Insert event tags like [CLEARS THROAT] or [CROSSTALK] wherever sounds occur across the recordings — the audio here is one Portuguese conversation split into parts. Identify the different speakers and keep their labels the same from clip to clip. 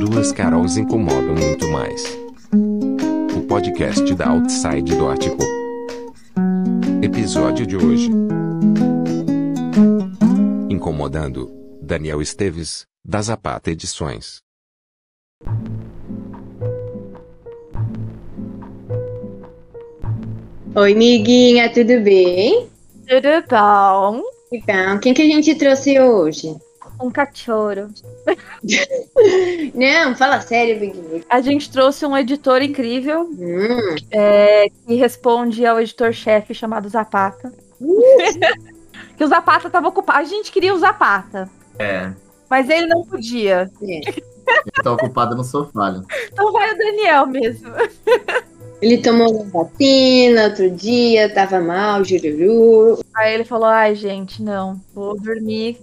Speaker 1: Duas Carols incomodam muito mais. O podcast da Outside do Ático. Episódio de hoje. Incomodando Daniel Esteves, da Zapata Edições.
Speaker 2: Oi, miguinha, tudo bem?
Speaker 3: Tudo bom?
Speaker 2: Então, quem que a gente trouxe hoje?
Speaker 3: Um cachorro.
Speaker 2: Não, fala sério, miguinha.
Speaker 3: A gente trouxe um editor incrível
Speaker 2: Hum,
Speaker 3: é, que responde ao editor-chefe chamado Zapata. [LAUGHS] que o Zapata estava ocupado. A gente queria o Zapata,
Speaker 4: É,
Speaker 3: mas ele não podia.
Speaker 2: é.
Speaker 4: ele tá ocupado no sofá. né?
Speaker 3: Então vai o Daniel mesmo.
Speaker 2: Ele tomou uma vacina outro dia, tava mal, jururu.
Speaker 3: Aí ele falou: ai, gente, não, vou dormir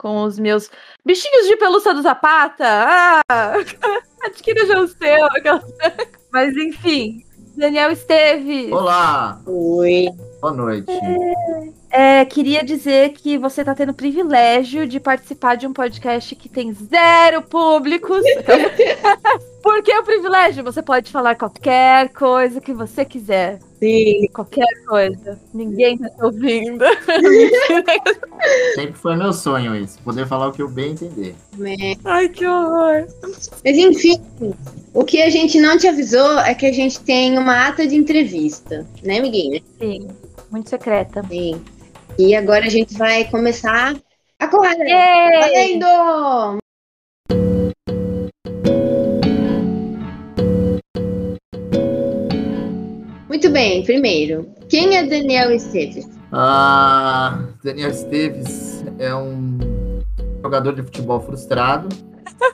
Speaker 3: com os meus bichinhos de pelúcia do Zapata. Ah, [LAUGHS] adquira já o seu. [LAUGHS] Mas enfim, Daniel Esteves.
Speaker 4: Olá,
Speaker 2: Oi.
Speaker 4: boa noite.
Speaker 3: É, queria dizer que você está tendo o privilégio de participar de um podcast que tem zero públicos. [LAUGHS] [LAUGHS] Por que o privilégio? Você pode falar qualquer coisa que você quiser.
Speaker 2: Sim.
Speaker 3: Qualquer coisa. Ninguém tá te ouvindo. [LAUGHS]
Speaker 4: Sempre foi meu sonho isso, poder falar o que eu bem entender.
Speaker 2: É.
Speaker 3: Ai, que horror.
Speaker 2: Mas enfim, o que a gente não te avisou é que a gente tem uma ata de entrevista, né, amiguinha?
Speaker 3: Sim, muito secreta.
Speaker 2: Sim. E agora a gente vai começar a correr.
Speaker 3: Yay!
Speaker 2: Valendo! Muito bem, primeiro, quem é Daniel Esteves?
Speaker 4: Ah, Daniel Esteves é um jogador de futebol frustrado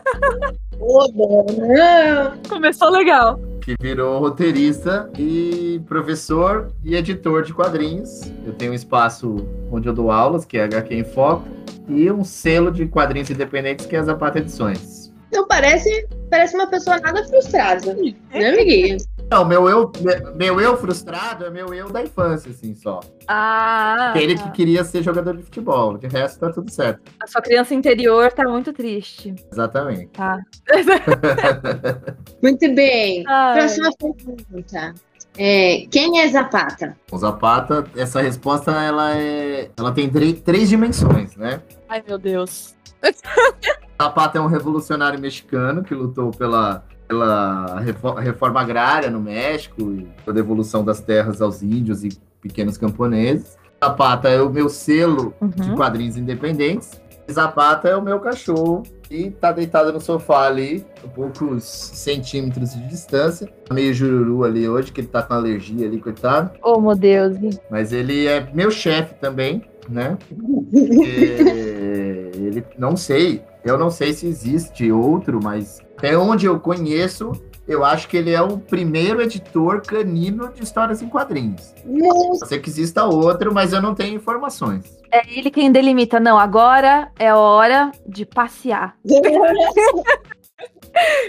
Speaker 4: [LAUGHS]
Speaker 2: Ô, não!
Speaker 3: Começou legal.
Speaker 4: Que virou roteirista e professor e editor de quadrinhos. Eu tenho um espaço onde eu dou aulas, que é HQ em Foco, e um selo de quadrinhos independentes que é a Zapata Edições.
Speaker 2: Não parece, parece uma pessoa nada frustrada, né, amiguinho?
Speaker 4: Não, meu eu, meu eu frustrado é meu eu da infância, assim, só.
Speaker 3: Ah,
Speaker 4: Aquele que queria ser jogador de futebol. De resto, tá tudo certo.
Speaker 3: a sua criança interior tá muito triste.
Speaker 4: Exatamente.
Speaker 3: Tá. [LAUGHS]
Speaker 2: Muito bem.
Speaker 3: Ai.
Speaker 2: Próxima pergunta. É, quem é Zapata?
Speaker 4: O Zapata, essa resposta, ela é. Ela tem três- três dimensões, né?
Speaker 3: Ai, meu Deus. [LAUGHS]
Speaker 4: Zapata é um revolucionário mexicano que lutou pela, pela refo- reforma agrária no México e pela devolução das terras aos índios e pequenos camponeses. Zapata é o meu selo de
Speaker 3: Uhum.
Speaker 4: quadrinhos independentes. Zapata é o meu cachorro e tá deitado no sofá ali, a poucos centímetros de distância. Tá meio jururu ali hoje, que ele tá com alergia ali, coitado.
Speaker 3: Oh, meu Deus.
Speaker 4: Mas ele é meu chefe também, né? [LAUGHS] Porque ele não sei, eu não sei se existe outro, mas até onde eu conheço, eu acho que ele é o primeiro editor canino de histórias em quadrinhos.
Speaker 2: Nossa,
Speaker 4: Pode ser que exista outro, mas eu não tenho informações.
Speaker 3: É ele quem delimita. Não, agora é hora de passear. [LAUGHS]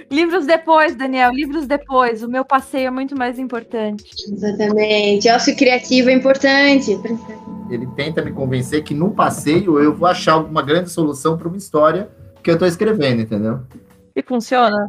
Speaker 3: Livros depois, Daniel, livros depois. O meu passeio é muito mais importante.
Speaker 2: Exatamente. Ócio criativo é importante.
Speaker 4: Ele tenta me convencer que no passeio eu vou achar alguma grande solução para uma história que eu tô escrevendo, entendeu?
Speaker 3: E funciona?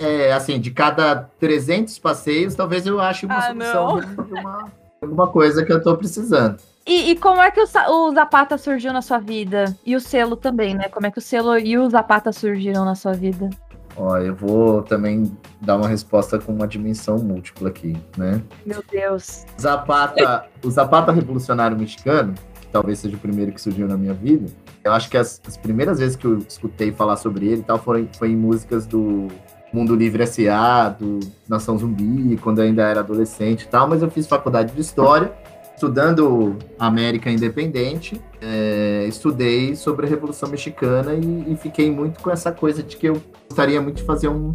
Speaker 4: É, assim, de cada 300 passeios, talvez eu ache uma
Speaker 3: Ah,
Speaker 4: solução de de uma, alguma coisa que eu tô precisando.
Speaker 3: E, e como é que o, o Zapata surgiu na sua vida? E o selo também, né? Como é que o selo e o Zapata surgiram na sua vida?
Speaker 4: Ó, eu vou também dar uma resposta com uma dimensão múltipla aqui, né?
Speaker 3: Meu Deus.
Speaker 4: Zapata, o Zapata revolucionário mexicano, que talvez seja o primeiro que surgiu na minha vida, eu acho que as, as primeiras vezes que eu escutei falar sobre ele e tal foram, foi em músicas do Mundo Livre S.A., do Nação Zumbi, quando eu ainda era adolescente e tal, mas eu fiz faculdade de História, estudando América Independente, é, estudei sobre a Revolução Mexicana e, e fiquei muito com essa coisa de que eu gostaria muito de fazer um,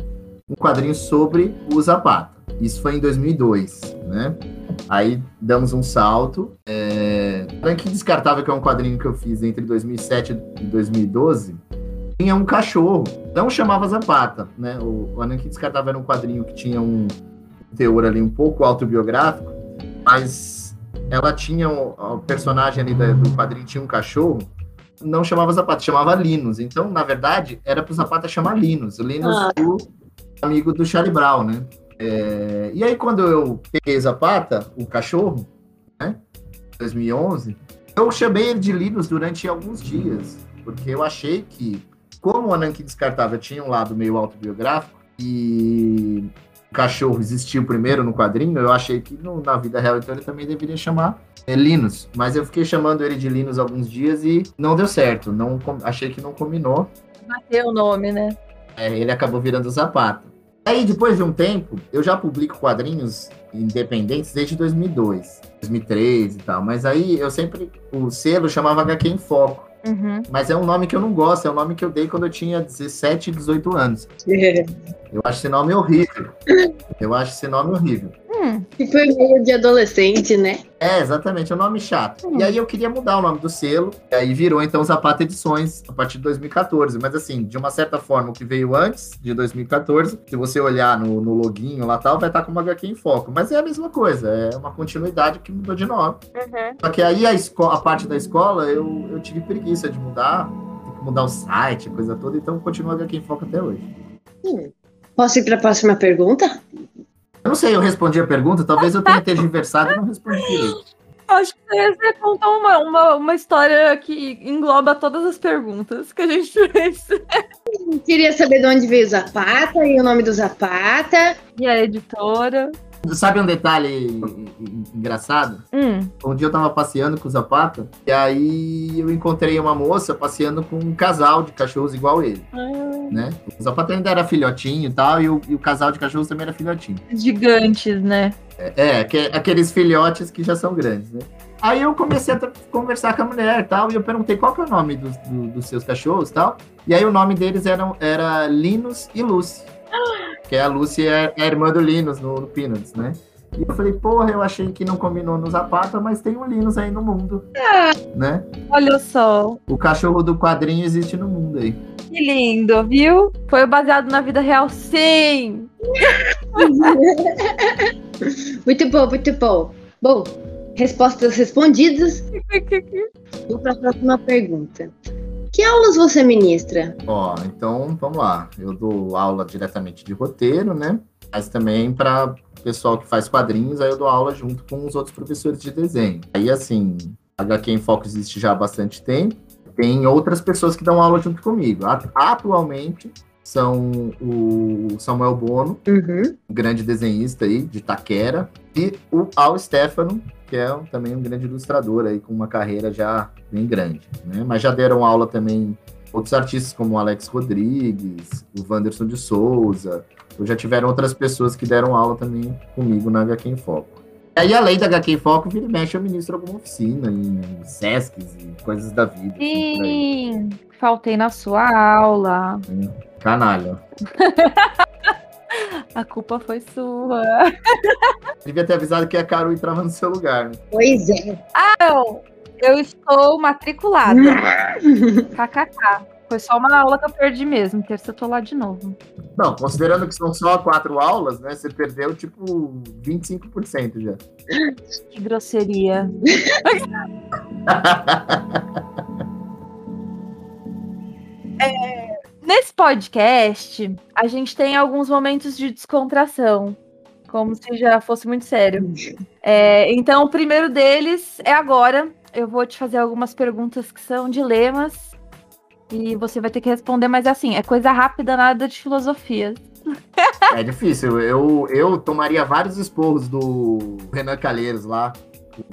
Speaker 4: um quadrinho sobre o Zapata. Isso foi em 2002, né? Aí damos um salto. É... Frank Descartável, que é um quadrinho que eu fiz entre 2007 e 2012, tinha um cachorro. Não chamava Zapata, né? O, o Descartável era um quadrinho que tinha um teor ali um pouco autobiográfico, mas ela tinha, o, o personagem ali da- do quadrinho tinha um cachorro não chamava Zapata, chamava Linus. Então, na verdade, era pro Zapata chamar Linus. O Linus,
Speaker 2: Ah.
Speaker 4: o amigo do Charlie Brown, né? É, e aí, quando eu peguei Zapata, o cachorro, né? 2011, eu chamei ele de Linus durante alguns dias, porque eu achei que, como o Ananke Descartável tinha um lado meio autobiográfico e o cachorro existiu primeiro no quadrinho, eu achei que no- na vida real, então, ele também deveria chamar é, Linus. Mas eu fiquei chamando ele de Linus alguns dias e não deu certo, não achei que não combinou.
Speaker 3: Bateu o nome, né?
Speaker 4: É, ele acabou virando Zapata. Aí, depois de um tempo, eu já publico quadrinhos independentes desde 2002, 2003 e tal. Mas aí eu sempre. O selo chamava HQ em Foco.
Speaker 3: Uhum.
Speaker 4: Mas é um nome que eu não gosto, é um nome que eu dei quando eu tinha 17, 18 anos. [LAUGHS] Eu acho esse nome horrível. Eu acho esse nome horrível.
Speaker 3: Hum,
Speaker 2: Que foi meio de adolescente, né?
Speaker 4: É, exatamente, é um nome chato. E aí eu queria mudar o nome do selo, e aí virou então Zapata Edições a partir de 2014. Mas assim, de uma certa forma, o que veio antes de 2014, se você olhar no, no loginho lá tal, vai estar com uma HQ em foco. Mas é a mesma coisa, é uma continuidade que mudou de nome.
Speaker 3: uhum.
Speaker 4: Só que aí a, a parte da escola eu, eu tive preguiça de mudar, tem que mudar o site, coisa toda, então continua a HQ em foco até hoje.
Speaker 2: Hum. Posso ir para a próxima pergunta?
Speaker 4: Eu não sei, eu respondi a pergunta, talvez eu tenha tergiversado e não respondi direito.
Speaker 3: Acho que você contou uma, uma, uma história que engloba todas as perguntas que a gente fez.
Speaker 2: Queria saber de onde veio o Zapata e o nome do Zapata.
Speaker 3: E a editora.
Speaker 4: Sabe um detalhe en- en- engraçado?
Speaker 3: Hum,
Speaker 4: Um dia eu tava passeando com o Zapata, e aí eu encontrei uma moça passeando com um casal de cachorros igual ele, né? O Zapata ainda era filhotinho e tal, e o, e o casal de cachorros também era filhotinho.
Speaker 3: gigantes, né?
Speaker 4: É, aque- aqueles filhotes que já são grandes, né? Aí eu comecei a conversar com a mulher e tal, e eu perguntei qual que é o nome dos, do- dos seus cachorros e tal. E aí o nome deles eram, era Linus e Lucy. Que a Lucy é, é a irmã do Linus no, no Peanuts, né? E eu falei, porra, eu achei que não combinou no Zapata, mas tem um Linus aí no mundo, né?
Speaker 3: Olha só.
Speaker 4: O cachorro do quadrinho existe no mundo aí.
Speaker 3: Que lindo, viu? Foi baseado na vida real, sim! [LAUGHS]
Speaker 2: Muito bom, muito bom. Bom, respostas respondidas. Vou para a próxima pergunta. Que aulas você ministra?
Speaker 4: Ó, então vamos lá. Eu dou aula diretamente de roteiro, né? Mas também para pessoal que faz quadrinhos, aí eu dou aula junto com os outros professores de desenho. Aí, assim, HQ em Foco existe já há bastante tempo. Tem outras pessoas que dão aula junto comigo. Atualmente são o Samuel Bono,
Speaker 2: Uhum.
Speaker 4: um grande desenhista aí de Taquera, e o Al Stefano, que é também um grande ilustrador aí com uma carreira já bem grande, né? Mas já deram aula também outros artistas como o Alex Rodrigues, o Wanderson de Souza, ou já tiveram outras pessoas que deram aula também comigo na HQ em Foco. E aí, além da HQ em Foco, vira e mexe, eu ministro alguma oficina em Sescs e coisas da vida. assim.
Speaker 3: Sim! Faltei na sua aula.
Speaker 4: Canalha. [LAUGHS]
Speaker 3: A culpa foi sua.
Speaker 4: Devia ter avisado que a Caro entrava no seu lugar, né?
Speaker 2: Pois é.
Speaker 3: Não, eu estou matriculada. [LAUGHS] KKK. Foi só uma aula que eu perdi mesmo. Terça eu tô lá de novo.
Speaker 4: Não, considerando que são só quatro aulas, né? Você perdeu, tipo, 25% já.
Speaker 3: Que grosseria. [LAUGHS] É, nesse podcast, a gente tem alguns momentos de descontração. Como se já fosse muito sério. É, então, o primeiro deles é agora. Eu vou te fazer algumas perguntas que são dilemas. E você vai ter que responder, mas assim, é coisa rápida, nada de filosofia.
Speaker 4: É difícil. Eu, eu tomaria vários esporros do Renan Calheiros lá.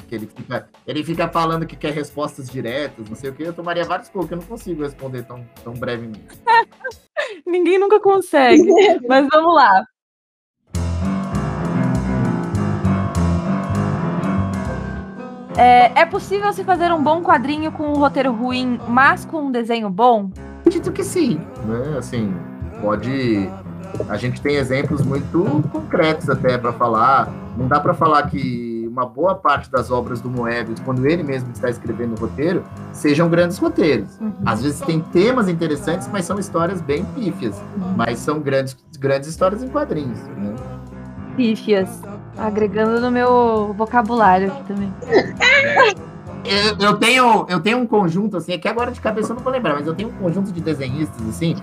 Speaker 4: Que ele fica, ele fica falando que quer respostas diretas, não sei o que. Eu tomaria vários esporros, que eu não consigo responder tão, tão brevemente. [LAUGHS]
Speaker 3: Ninguém nunca consegue. [LAUGHS] mas vamos lá. É, é possível se fazer um bom quadrinho com um roteiro ruim, mas com um desenho bom?
Speaker 4: Acredito que sim. Né? Assim, pode. A gente tem exemplos muito concretos até para falar. Não dá para falar que uma boa parte das obras do Moebius, quando ele mesmo está escrevendo o roteiro, sejam grandes roteiros. Às vezes tem temas interessantes, mas são histórias bem pífias. Mas são grandes, grandes histórias em quadrinhos. Né?
Speaker 3: Pífias. Agregando no meu vocabulário aqui também.
Speaker 4: eu, eu, tenho, eu tenho um conjunto, assim, é que agora de cabeça eu não vou lembrar, mas eu tenho um conjunto de desenhistas, assim,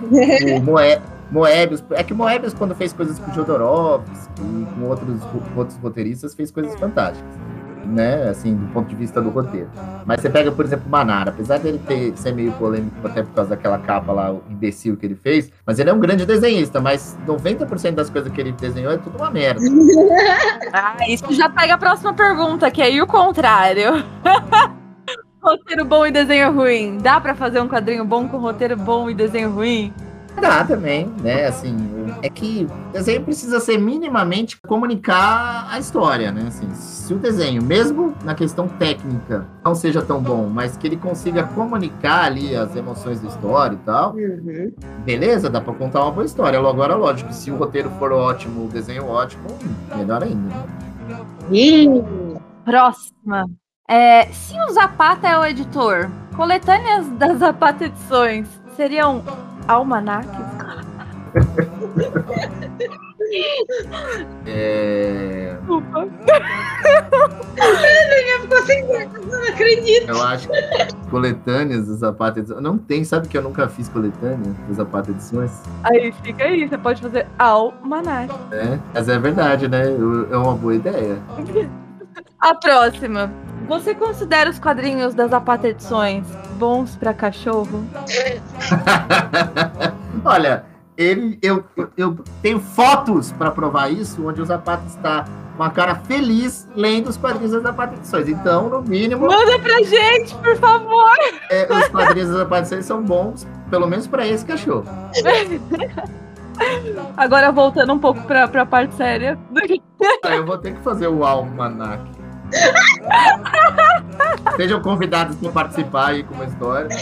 Speaker 4: o [LAUGHS] Moe, Moebius. É que Moebius, quando fez coisas com Jodorowsky e com outros, com outros roteiristas, fez coisas fantásticas né, assim, do ponto de vista do roteiro. Mas você pega, por exemplo, o Manara, apesar dele ter, ser meio polêmico até por causa daquela capa lá, o imbecil que ele fez, mas ele é um grande desenhista, mas 90% das coisas que ele desenhou é tudo uma merda. [LAUGHS]
Speaker 3: ah, isso já pega a próxima pergunta, que é aí o contrário. [LAUGHS] roteiro bom e desenho ruim. Dá para fazer um quadrinho bom com roteiro bom e desenho ruim?
Speaker 4: Dá também, né? Assim, é que o desenho precisa ser minimamente comunicar a história, né? Assim, se o desenho, mesmo na questão técnica, não seja tão bom, mas que ele consiga comunicar ali as emoções da história e tal, uhum. beleza, dá pra contar uma boa história. Agora, lógico, se o roteiro for ótimo, o desenho ótimo, melhor ainda.
Speaker 3: Né? Próxima. É, se o Zapata é o editor, coletâneas das Zapata Edições seriam almanaques? [LAUGHS]
Speaker 4: É...
Speaker 3: Desculpa.
Speaker 2: Eu ficou sem não acredito.
Speaker 4: Eu acho que coletâneas do Zapata Edições. Não tem, sabe que eu nunca fiz coletânea do Zapata Edições?
Speaker 3: Aí fica aí, você pode fazer almanac.
Speaker 4: É, mas é verdade, né? É uma boa ideia. [LAUGHS]
Speaker 3: A próxima. Você considera os quadrinhos das Zapata Edições bons para cachorro? [LAUGHS]
Speaker 4: Olha, ele, eu, eu, tenho fotos para provar isso, onde o Zapata está com a cara feliz lendo os quadrinhos das Zapata Edições. Então, no mínimo.
Speaker 3: Manda pra gente, por favor!
Speaker 4: É, os quadrinhos das Zapata Edições são bons, pelo menos para esse cachorro. [LAUGHS]
Speaker 3: Agora, voltando um pouco para a parte séria.
Speaker 4: Ah, eu vou ter que fazer o almanac. Sejam convidados para participar aí com uma história. Tá?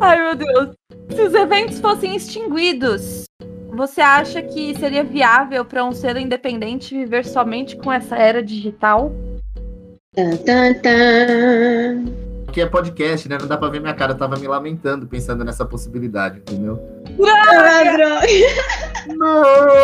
Speaker 3: Ai, meu Deus. Se os eventos fossem extinguidos, você acha que seria viável para um ser independente viver somente com essa era digital?
Speaker 2: Tan, tan, tan.
Speaker 4: Aqui é podcast, né? Não dá pra ver minha cara. Eu tava me lamentando pensando nessa possibilidade, entendeu?
Speaker 2: Droga!
Speaker 4: Não!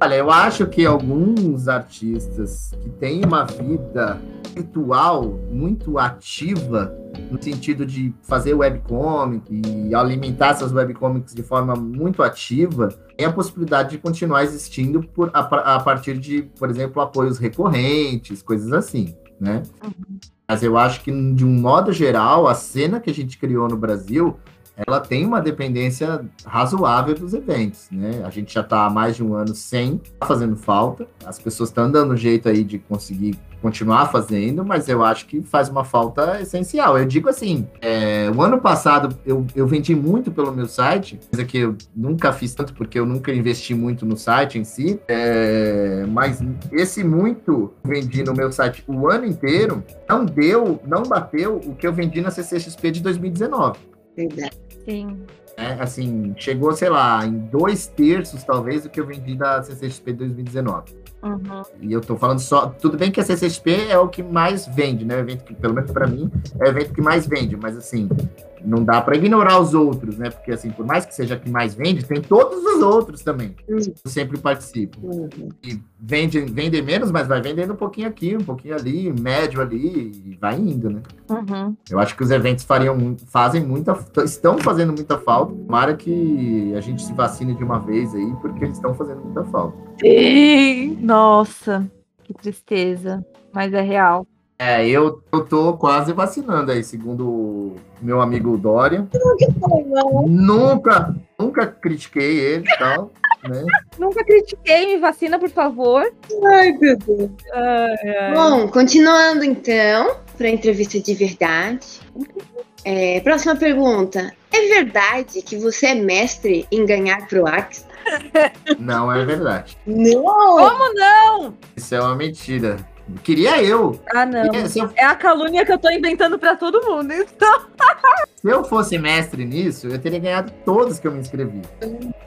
Speaker 4: Olha, eu acho que alguns artistas que têm uma vida virtual muito ativa, no sentido de fazer webcomic e alimentar seus webcomics de forma muito ativa, tem a possibilidade de continuar existindo por, a, a partir de, por exemplo, apoios recorrentes, coisas assim, né? Mas eu acho que, de um modo geral, a cena que a gente criou no Brasil ela tem uma dependência razoável dos eventos, né? A gente já está há mais de um ano sem tá fazendo falta. As pessoas estão dando jeito aí de conseguir continuar fazendo, mas eu acho que faz uma falta essencial. Eu digo assim, é, o ano passado eu, eu vendi muito pelo meu site, coisa que eu nunca fiz tanto porque eu nunca investi muito no site em si, é, mas esse muito vendi no meu site o ano inteiro não deu, não bateu o que eu vendi na CCXP de 2019.
Speaker 2: Verdade.
Speaker 3: Sim.
Speaker 4: É, assim, chegou, sei lá, em dois terços, talvez, do que eu vendi da CCXP 2019.
Speaker 3: Uhum.
Speaker 4: E eu tô falando só. Tudo bem que a CCXP é o que mais vende, né? O evento que, pelo menos para mim, é o evento que mais vende, mas assim, não dá para ignorar os outros, né? Porque, assim, por mais que seja que mais vende, tem todos os outros também. Uhum. Eu sempre participo. Uhum. E vende, vende menos, mas vai vendendo um pouquinho aqui, um pouquinho ali, médio ali, e vai indo, né?
Speaker 3: Uhum.
Speaker 4: Eu acho que os eventos fariam, fazem muita, estão fazendo muita falta. Tomara que a gente se vacine de uma vez aí, porque eles estão fazendo muita falta.
Speaker 3: Sim! Nossa, que tristeza. Mas é real.
Speaker 4: É, eu, eu tô quase vacinando aí, segundo meu amigo Dória. nunca, nunca critiquei ele e tal. Né?
Speaker 3: Nunca critiquei, me vacina, por favor.
Speaker 2: Ai, meu Deus. Ai, ai. Bom, continuando então, para entrevista de verdade. É, próxima pergunta. É verdade que você é mestre em ganhar pro Axe?
Speaker 4: Não é verdade.
Speaker 2: Não!
Speaker 3: Como não?
Speaker 4: Isso é uma mentira. Queria eu.
Speaker 3: Ah, não. Eu... É a calúnia que eu tô inventando para todo mundo. Então... [LAUGHS]
Speaker 4: Se eu fosse mestre nisso, eu teria ganhado todos que eu me inscrevi.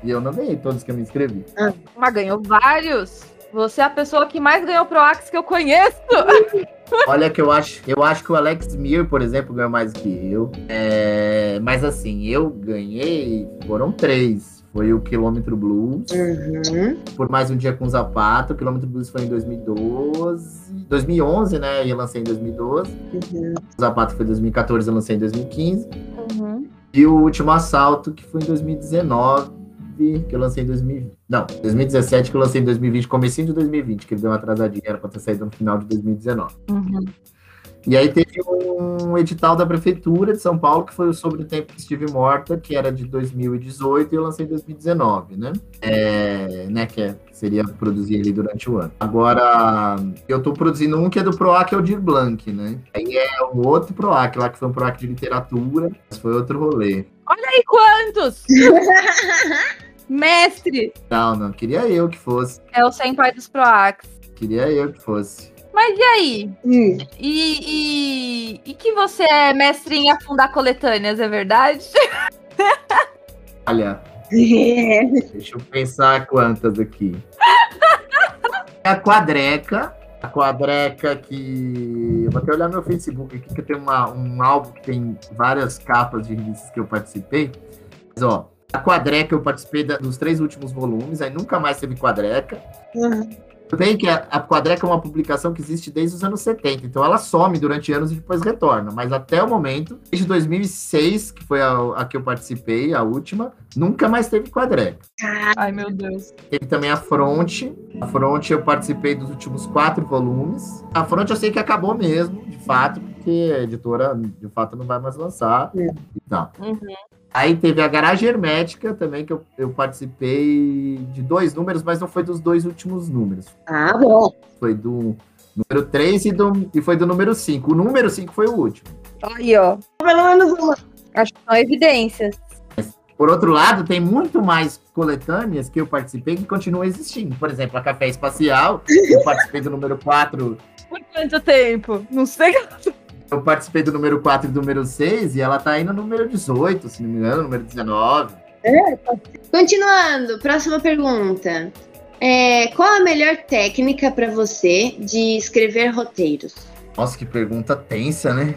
Speaker 4: E eu não ganhei todos que eu me inscrevi.
Speaker 3: Ah. Mas ganhou vários. Você é a pessoa que mais ganhou pro Axe que eu conheço. [LAUGHS]
Speaker 4: Olha que eu acho, eu acho que o Alex Mir, por exemplo, ganhou mais que eu. É, mas assim, eu ganhei, foram três foi o Quilômetro Blues.
Speaker 2: Uhum.
Speaker 4: Por mais um dia com Zapata. O Quilômetro Blues foi em 2012. 2011, né? Eu lancei em 2012.
Speaker 2: Uhum.
Speaker 4: O Zapata foi em 2014, eu lancei em 2015.
Speaker 3: Uhum.
Speaker 4: E o último assalto, que foi em 2019, que eu lancei em 2020. Não, 2017 que eu lancei em 2020, comecinho de 2020, que ele deu uma atrasadinha, era pra ter saído no final de 2019.
Speaker 3: Uhum.
Speaker 4: E aí teve um edital da Prefeitura de São Paulo, que foi sobre o tempo que estive morta, que era de 2018, e eu lancei em 2019, né? É, né que é, seria produzir ali durante o ano. Agora, eu tô produzindo um que é do PROAC Aldir Blanc, né? Aí é um outro PROAC, lá que foi um PROAC de literatura, mas foi outro rolê.
Speaker 3: Olha aí quantos! [LAUGHS] Mestre!
Speaker 4: Não, não, queria eu que fosse.
Speaker 3: É o senpai dos Proax.
Speaker 4: Queria eu que fosse.
Speaker 3: Mas e aí?
Speaker 2: Hum.
Speaker 3: E, e, e que você é mestre em afundar coletâneas, é verdade?
Speaker 4: Olha,
Speaker 2: É. [LAUGHS]
Speaker 4: deixa eu pensar quantas aqui. A quadreca. A quadreca que. Eu vou até olhar meu Facebook aqui, que tem uma, um álbum que tem várias capas de revistas que eu participei. Mas, ó, a quadreca eu participei da- dos três últimos volumes, aí nunca mais teve quadreca.
Speaker 2: Uhum.
Speaker 4: Tudo bem que a, a Quadreca é uma publicação que existe desde os anos 70, então ela some durante anos e depois retorna. Mas até o momento, desde 2006, que foi a, a que eu participei, a última, nunca mais teve Quadreca.
Speaker 3: Ai, meu Deus.
Speaker 4: Teve também a Fronte. A Fronte eu participei dos últimos quatro volumes. A Fronte eu sei que acabou mesmo, de fato, porque a editora, de fato, não vai mais lançar
Speaker 2: É.
Speaker 4: e tal.
Speaker 3: Uhum.
Speaker 4: Aí teve a Garagem Hermética também, que eu, eu participei de dois números, mas não foi dos dois últimos números
Speaker 2: Ah, bom.
Speaker 4: foi do número 3 e, do, e foi do número 5. O número 5 foi o último.
Speaker 3: Aí, ó.
Speaker 2: Pelo menos uma.
Speaker 3: Acho que são evidências.
Speaker 4: Por outro lado, tem muito mais coletâneas que eu participei que continuam existindo. Por exemplo, a Café Espacial, eu participei do número 4,
Speaker 3: Por quanto tempo? Não sei.
Speaker 4: Eu participei do número 4 e do número 6, e ela tá aí no número 18, se não me engano, número 19.
Speaker 2: Continuando, próxima pergunta. É, qual a melhor técnica para você de escrever roteiros?
Speaker 4: Nossa, que pergunta tensa, né?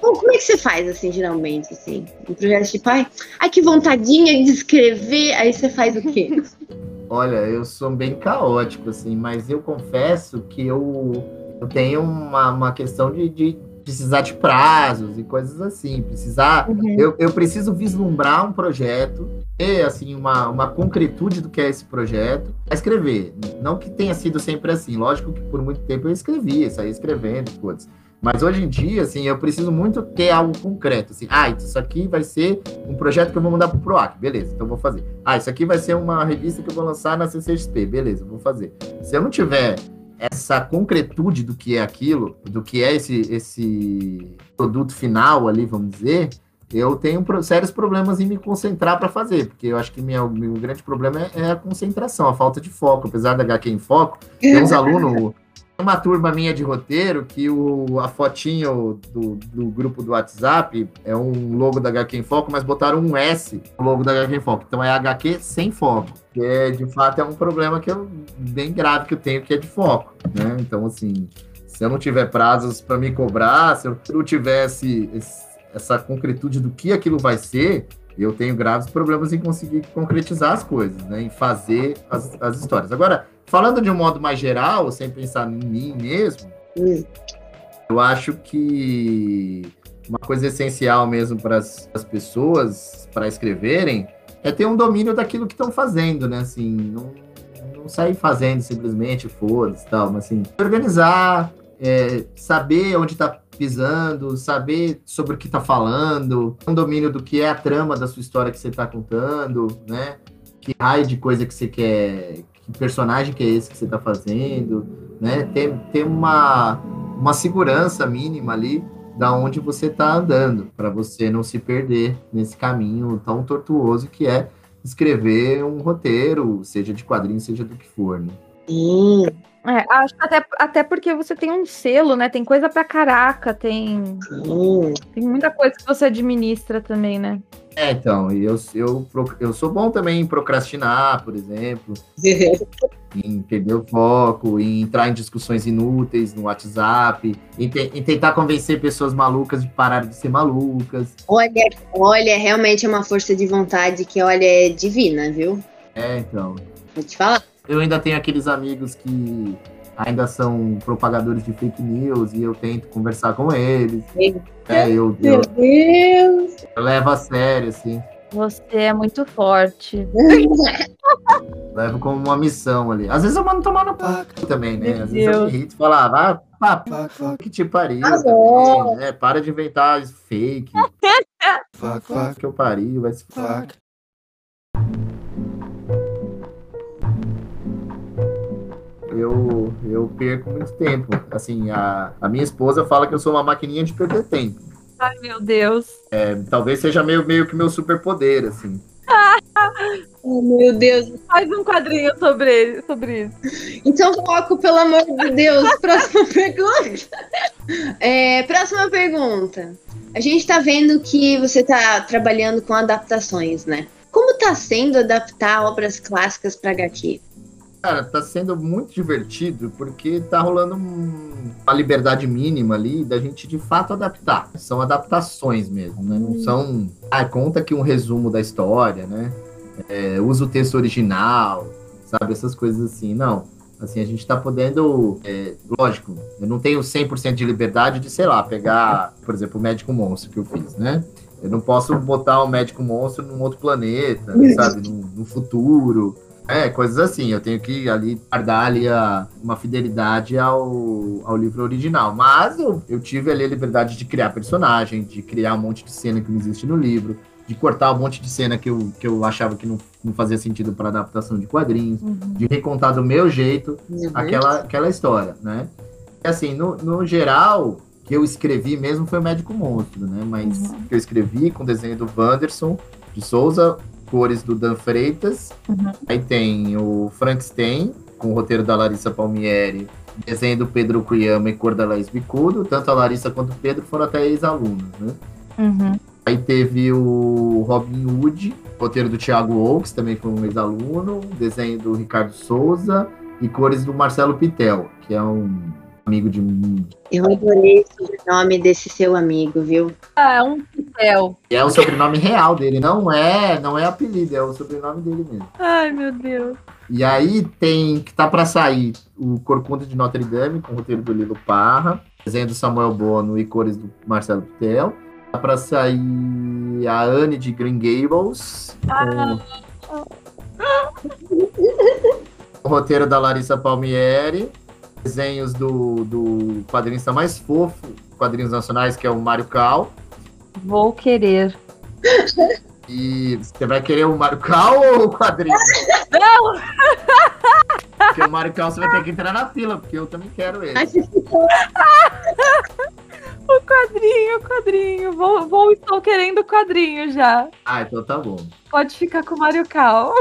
Speaker 2: Como, como é que você faz, assim, geralmente, assim? Um projeto tipo, ai, ai, que vontadinha de escrever, aí você faz o quê? [LAUGHS] [LAUGHS]
Speaker 4: Olha, eu sou bem caótico, assim, mas eu confesso que eu, eu tenho uma, uma questão de, de precisar de prazos e coisas assim. Precisar. Eu, eu preciso vislumbrar um projeto, ter assim, uma, uma concretude do que é esse projeto, escrever. Não que tenha sido sempre assim. Lógico que por muito tempo eu escrevia, saía escrevendo, coisas. Mas hoje em dia, assim, eu preciso muito ter algo concreto. Assim, ah, isso aqui vai ser um projeto que eu vou mandar pro PROAC. Beleza, então vou fazer. Ah, isso aqui vai ser uma revista que eu vou lançar na CCXP. Beleza, vou fazer. Se eu não tiver essa concretude do que é aquilo, do que é esse, esse produto final ali, vamos dizer, eu tenho sérios problemas em me concentrar para fazer, porque eu acho que minha, meu grande problema é, é a concentração, a falta de foco. Apesar da HQ em foco, tem uns [LAUGHS] alunos, uma turma minha de roteiro que o, a fotinho do, do grupo do WhatsApp é um logo da HQ em foco, mas botaram um S no logo da HQ em foco. Então é HQ sem foco, que é, de fato é um problema que eu, bem grave que eu tenho, que é de foco. Né? Então, assim, se eu não tiver prazos para me cobrar, se eu não tivesse esse- essa concretude do que aquilo vai ser, eu tenho graves problemas em conseguir concretizar as coisas, né? Em fazer as, as histórias. Agora, falando de um modo mais geral, sem pensar em mim mesmo,
Speaker 2: Hum.
Speaker 4: eu acho que uma coisa essencial mesmo para as pessoas, para escreverem, é ter um domínio daquilo que estão fazendo, né? Assim, não, não sair fazendo simplesmente, foda-se e tal, mas assim, organizar, é, saber onde está pisando, saber sobre o que está falando, um domínio do que é a trama da sua história que você está contando, né? Que raio de coisa que você quer, que personagem que é esse que você está fazendo, né? Ter, ter uma, uma segurança mínima ali da onde você está andando, para você não se perder nesse caminho tão tortuoso que é escrever um roteiro, seja de quadrinho, seja do que for, né?
Speaker 2: Sim.
Speaker 3: É, acho que até, até porque você tem um selo, né? Tem coisa pra caraca, tem.
Speaker 2: Sim.
Speaker 3: Tem muita coisa que você administra também, né?
Speaker 4: É, então, eu, eu, eu sou bom também em procrastinar, por exemplo, [LAUGHS] em perder o foco, em entrar em discussões inúteis no WhatsApp, em, te- em tentar convencer pessoas malucas de pararem de ser malucas.
Speaker 2: olha, olha, realmente é uma força de vontade que, olha, é divina, viu?
Speaker 4: É, então.
Speaker 2: Vou te falar.
Speaker 4: Eu ainda tenho aqueles amigos que ainda são propagadores de fake news e eu tento conversar com eles. É, eu, eu,
Speaker 2: Deus!
Speaker 4: eu levo a sério, assim.
Speaker 3: Você é muito forte. [LAUGHS]
Speaker 4: Levo como uma missão ali. Às vezes eu mando tomar no cu também, né?
Speaker 3: Meu
Speaker 4: Às vezes eu me irrito e falo, ah, vai, pá, pá, que te pariu.
Speaker 2: Tá
Speaker 4: também, né? Para de inventar [LAUGHS] isso fake. que eu pariu, vai se Eu, eu perco muito tempo. Assim, a, a minha esposa fala que eu sou uma maquininha de perder tempo.
Speaker 3: Ai, meu Deus.
Speaker 4: É, talvez seja meio, meio que meu superpoder, assim. [LAUGHS]
Speaker 2: Oh, meu Deus.
Speaker 3: Faz um quadrinho sobre, sobre isso.
Speaker 2: Então, foco, pelo amor de Deus. [LAUGHS] Próxima pergunta. É, próxima pergunta. A gente tá vendo que você tá trabalhando com adaptações, né? Como tá sendo adaptar obras clássicas para HQ?
Speaker 4: Cara, tá sendo muito divertido porque tá rolando um- uma liberdade mínima ali da gente de fato adaptar. São adaptações mesmo, né? Não são. Ah, conta aqui um resumo da história, né? É, usa o texto original, sabe? Essas coisas assim. Não. Assim, a gente tá podendo. é, lógico, eu não tenho 100% de liberdade de, sei lá, pegar, por exemplo, o Médico Monstro que eu fiz, né? Eu não posso botar o Médico Monstro num outro planeta, sabe? No, no futuro. É, coisas assim. Eu tenho que ali guardar ali a, uma fidelidade ao, ao livro original. Mas eu, eu tive ali a liberdade de criar personagem, de criar um monte de cena que não existe no livro, de cortar um monte de cena que eu, que eu achava que não, não fazia sentido para adaptação de quadrinhos, de recontar do meu jeito aquela, aquela história, né? E assim, no, no geral, que eu escrevi mesmo foi o Médico Monstro, né? Mas
Speaker 3: Uhum.
Speaker 4: que eu escrevi com desenho do Wanderson de Souza, cores do Dan Freitas.
Speaker 3: Uhum.
Speaker 4: Aí tem o Frankenstein, com o roteiro da Larissa Palmieri, desenho do Pedro Cuyama e cor da Laís Bicudo. Tanto a Larissa quanto o Pedro foram até ex-alunos, né?
Speaker 3: Uhum.
Speaker 4: Aí teve o Robin Hood, roteiro do Thiago Oaks, também foi um ex-aluno, desenho do Ricardo Souza e cores do Marcelo Pitel, que é um amigo de
Speaker 2: Eu adorei o sobrenome desse seu amigo, viu?
Speaker 3: Ah, é um pitel.
Speaker 4: é o sobrenome real dele, não é, não é apelido, é o sobrenome dele mesmo.
Speaker 3: Ai, meu Deus.
Speaker 4: E aí tem que tá para sair o Corcunda de Notre Dame com o roteiro do Lilo Parra, desenho do Samuel Bono e cores do Marcelo Pitel. Tá para sair a Anne de Green Gables com o roteiro da Larissa Palmieri, desenhos do, do quadrinista mais fofo, quadrinhos nacionais, que é o Mário Cal.
Speaker 3: Vou querer.
Speaker 4: E você vai querer o Mário Cal ou o quadrinho?
Speaker 3: Não!
Speaker 4: Porque o Mário Cal você vai ter que entrar na fila, porque eu também quero ele. [LAUGHS]
Speaker 3: O quadrinho, o quadrinho. Vou, vou, estou querendo o quadrinho já.
Speaker 4: Ah, então tá bom.
Speaker 3: Pode ficar com o Mario Cal.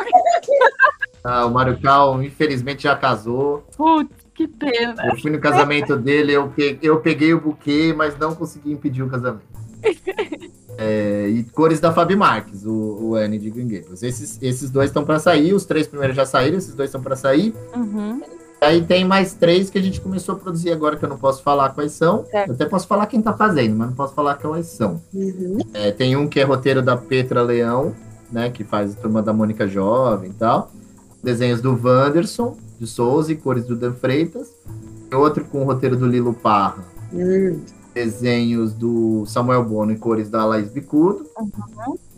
Speaker 4: Ah, o Mário Cal, infelizmente, já casou.
Speaker 3: Putz, que pena.
Speaker 4: Eu fui no casamento dele, eu peguei, eu peguei o buquê, mas não consegui impedir o casamento. [LAUGHS] É, e cores da Fabi Marques, o, o Anne de Green Gables. Esses, esses dois estão para sair, os três primeiros já saíram, esses dois estão para sair.
Speaker 3: Uhum.
Speaker 4: Aí tem mais três que a gente começou a produzir agora, que eu não posso falar quais são.
Speaker 3: Certo.
Speaker 4: Eu até posso falar quem tá fazendo, mas não posso falar quais são.
Speaker 2: Uhum.
Speaker 4: É, tem um que é roteiro da Petra Leão, né? Que faz a turma da Mônica Jovem e tal. Desenhos do Wanderson, de Souza e cores do Dan Freitas. Tem outro com o roteiro do Lilo Parra.
Speaker 2: Hum.
Speaker 4: Desenhos do Samuel Bono e cores da Laís Bicudo.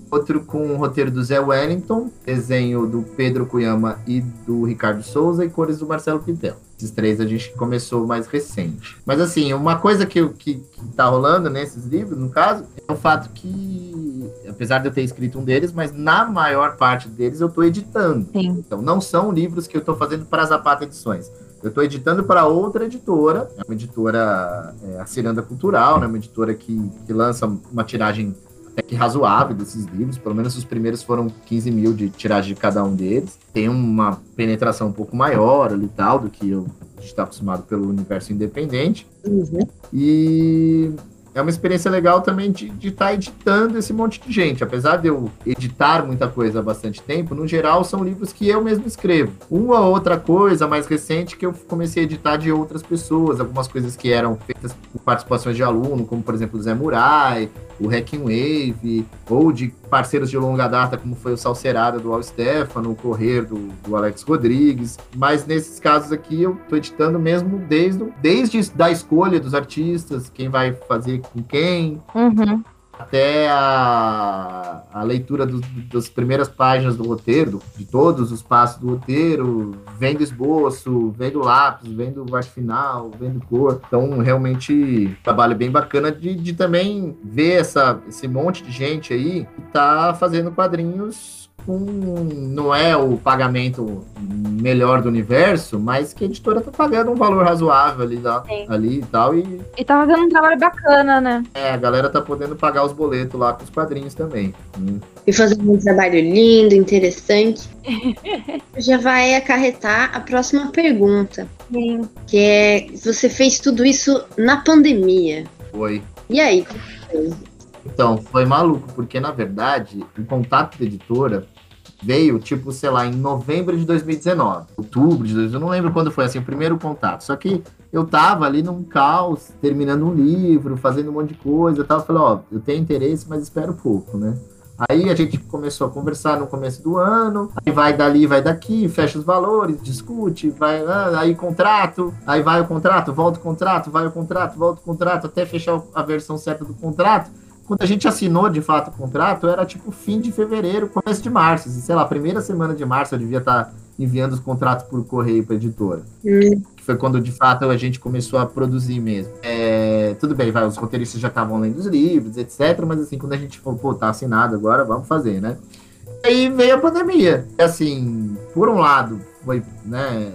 Speaker 4: Outro com o roteiro do Zé Wellington, desenho do Pedro Cuyama e do Ricardo Souza e cores do Marcelo Pitel. Esses três a gente começou mais recente. Mas assim, uma coisa que, que, que tá rolando nesses livros, no caso, é o fato que, apesar de eu ter escrito um deles, mas na maior parte deles eu tô editando.
Speaker 3: Sim.
Speaker 4: Então não são livros que eu tô fazendo para Zapata Edições. Eu tô editando para outra editora, é uma editora, é, a Ciranda Cultural, né, uma editora que, que lança uma tiragem até que razoável desses livros. Pelo menos os primeiros foram 15 mil de tiragem de cada um deles. Tem uma penetração um pouco maior ali tal do que eu está acostumado pelo universo independente. Uhum. E é uma experiência legal também de estar tá editando esse monte de gente. Apesar de eu editar muita coisa há bastante tempo, no geral são livros que eu mesmo escrevo. Uma outra coisa mais recente que eu comecei a editar de outras pessoas, algumas coisas que eram feitas por participações de aluno, como por exemplo o Zé Murai, o Hacking Wave, ou de parceiros de longa data, como foi o Salcerada do Al Stefano, o Correr do, do, Alex Rodrigues. Mas nesses casos aqui eu estou editando mesmo desde, desde da escolha dos artistas, quem vai fazer com quem. Uhum até a, a leitura do, das primeiras páginas do roteiro, de todos os passos do roteiro, vendo esboço, vendo lápis, vendo arte final, vendo cor. Então, realmente, trabalho bem bacana de, de também ver essa, esse monte de gente aí que tá fazendo quadrinhos um, não é o pagamento melhor do universo, mas que a editora tá pagando um valor razoável ali, tá, ali e tal. E,
Speaker 3: e tá fazendo um trabalho bacana, né?
Speaker 4: É, a galera tá podendo pagar os boletos lá com os quadrinhos também.
Speaker 2: Hum. E fazendo um trabalho lindo, interessante. [LAUGHS] Já vai acarretar a próxima pergunta. Sim. Que é: você fez tudo isso na pandemia.
Speaker 4: Foi.
Speaker 2: E aí?
Speaker 4: Então, foi maluco, porque na verdade, o contato da editora veio, tipo, sei lá, em novembro de 2019, outubro de 2019, eu não lembro quando foi assim o primeiro contato. Só que eu tava ali num caos, terminando um livro, fazendo um monte de coisa, eu tava falando, ó, eu tenho interesse, mas espero pouco, né? Aí a gente começou a conversar no começo do ano, aí vai dali, vai daqui, fecha os valores, discute, vai ah, aí contrato, aí vai o contrato, volta o contrato, vai o contrato, volta o contrato, até fechar a versão certa do contrato quando a gente assinou de fato o contrato, era tipo fim de fevereiro, começo de março. Sei lá, primeira semana de março eu devia estar enviando os contratos por correio para editora. Hum. Que foi quando de fato a gente começou a produzir mesmo. É, tudo bem, vai, os roteiristas já estavam lendo os livros, etc. Mas assim, quando a gente falou, pô, tá assinado agora, vamos fazer, né? Aí veio a pandemia. Assim, por um lado, foi, né,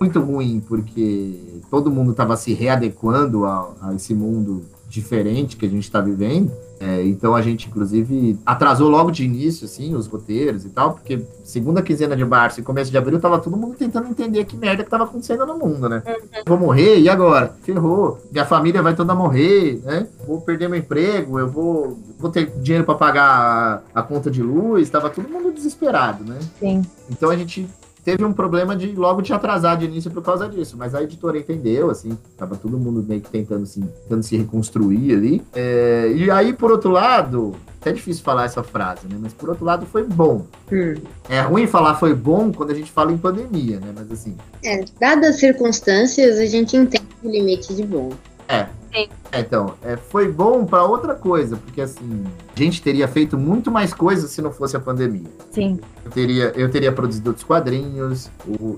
Speaker 4: muito ruim, porque todo mundo estava se readequando a, a esse mundo diferente que a gente está vivendo. É, então a gente, inclusive, atrasou logo de início, assim, os roteiros e tal, porque segunda quinzena de março e começo de abril tava todo mundo tentando entender que merda que tava acontecendo no mundo, né? Uhum. Vou morrer, e agora? Ferrou. Minha família vai toda morrer, né? Vou perder meu emprego, eu vou, vou ter dinheiro para pagar a, a conta de luz, tava todo mundo desesperado, né?
Speaker 3: Sim.
Speaker 4: Então a gente teve um problema de logo de atrasar de início por causa disso, mas a editora entendeu, assim, tava todo mundo meio que tentando, assim, tentando se reconstruir ali. É, e aí, por outro lado, até difícil falar essa frase, né? Mas por outro lado foi bom. Hum. É ruim falar foi bom quando a gente fala em pandemia, né? Mas assim.
Speaker 2: É, dadas as circunstâncias, a gente entende o limite de bom.
Speaker 4: É, é, então, é, foi bom para outra coisa, porque assim, a gente teria feito muito mais coisas se não fosse a pandemia.
Speaker 3: Sim.
Speaker 4: Eu teria, eu teria produzido outros quadrinhos,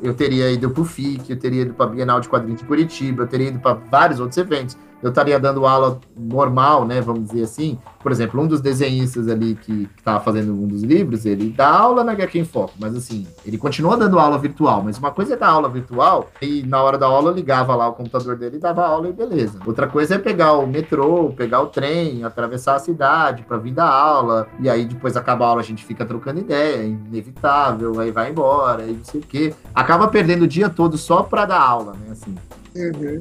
Speaker 4: eu teria ido pro FIC, eu teria ido pra Bienal de Quadrinhos de Curitiba, eu teria ido para vários outros eventos eu estaria dando aula normal, né, vamos dizer assim. Por exemplo, um dos desenhistas ali que estava fazendo um dos livros, ele dá aula na HQ em Foco, mas assim, ele continua dando aula virtual, mas uma coisa é dar aula virtual e na hora da aula eu ligava lá o computador dele e dava aula e beleza. Outra coisa é pegar o metrô, pegar o trem, atravessar a cidade para vir dar aula, e aí depois acaba a aula a gente fica trocando ideia, é inevitável, aí vai embora, e não sei o quê. Acaba perdendo o dia todo só para dar aula, né, assim. Uhum.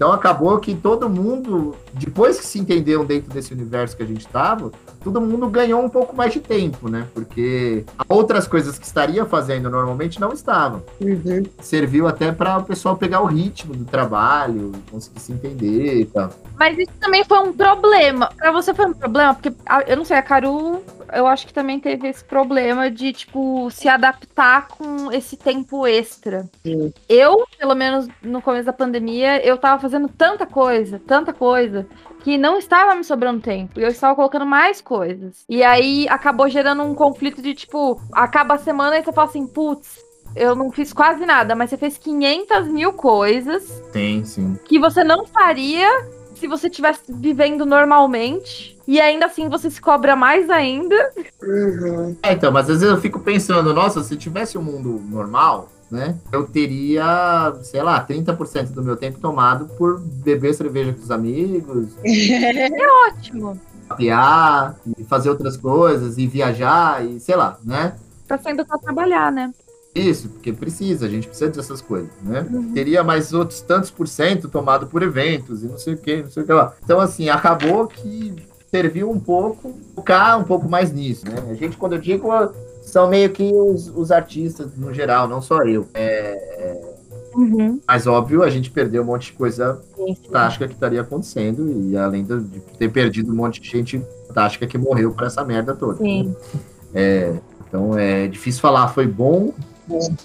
Speaker 4: Então acabou que todo mundo, depois que se entendeu dentro desse universo que a gente estava, todo mundo ganhou um pouco mais de tempo, né? Porque outras coisas que estaria fazendo normalmente não estavam. Uhum. Serviu até para o pessoal pegar o ritmo do trabalho, conseguir se entender e tal.
Speaker 3: Mas isso também foi um problema. Para você foi um problema, porque eu não sei, a Caru eu acho que também teve esse problema de, tipo, se adaptar com esse tempo extra. Sim. Eu, pelo menos no começo da pandemia, eu tava fazendo tanta coisa, tanta coisa, que não estava me sobrando tempo. E eu estava colocando mais coisas. E aí acabou gerando um conflito de, tipo, acaba a semana e você fala assim, putz, eu não fiz quase nada, mas você fez 500 mil coisas.
Speaker 4: Sim, sim.
Speaker 3: Que você não faria se você estivesse vivendo normalmente. E ainda assim você se cobra mais ainda.
Speaker 4: Uhum. É, então, mas às vezes eu fico pensando, nossa, se tivesse um mundo normal, né? Eu teria, sei lá, 30% do meu tempo tomado por beber cerveja com os amigos. [LAUGHS]
Speaker 3: É ótimo.
Speaker 4: papear, e fazer outras coisas, e viajar, e sei lá, né?
Speaker 3: Tá sendo pra trabalhar, né?
Speaker 4: Isso, porque precisa, a gente precisa dessas coisas, né? Uhum. Teria mais outros tantos por cento tomado por eventos e não sei o que, não sei o que lá. Então, assim, acabou que serviu um pouco, focar um pouco mais nisso, né? A gente, quando eu digo, são meio que os, os artistas no geral, não só eu. É, Uhum. Mas óbvio, a gente perdeu um monte de coisa fantástica que estaria acontecendo, e além de ter perdido um monte de gente fantástica que morreu por essa merda toda. Né? É, então é difícil falar, foi bom,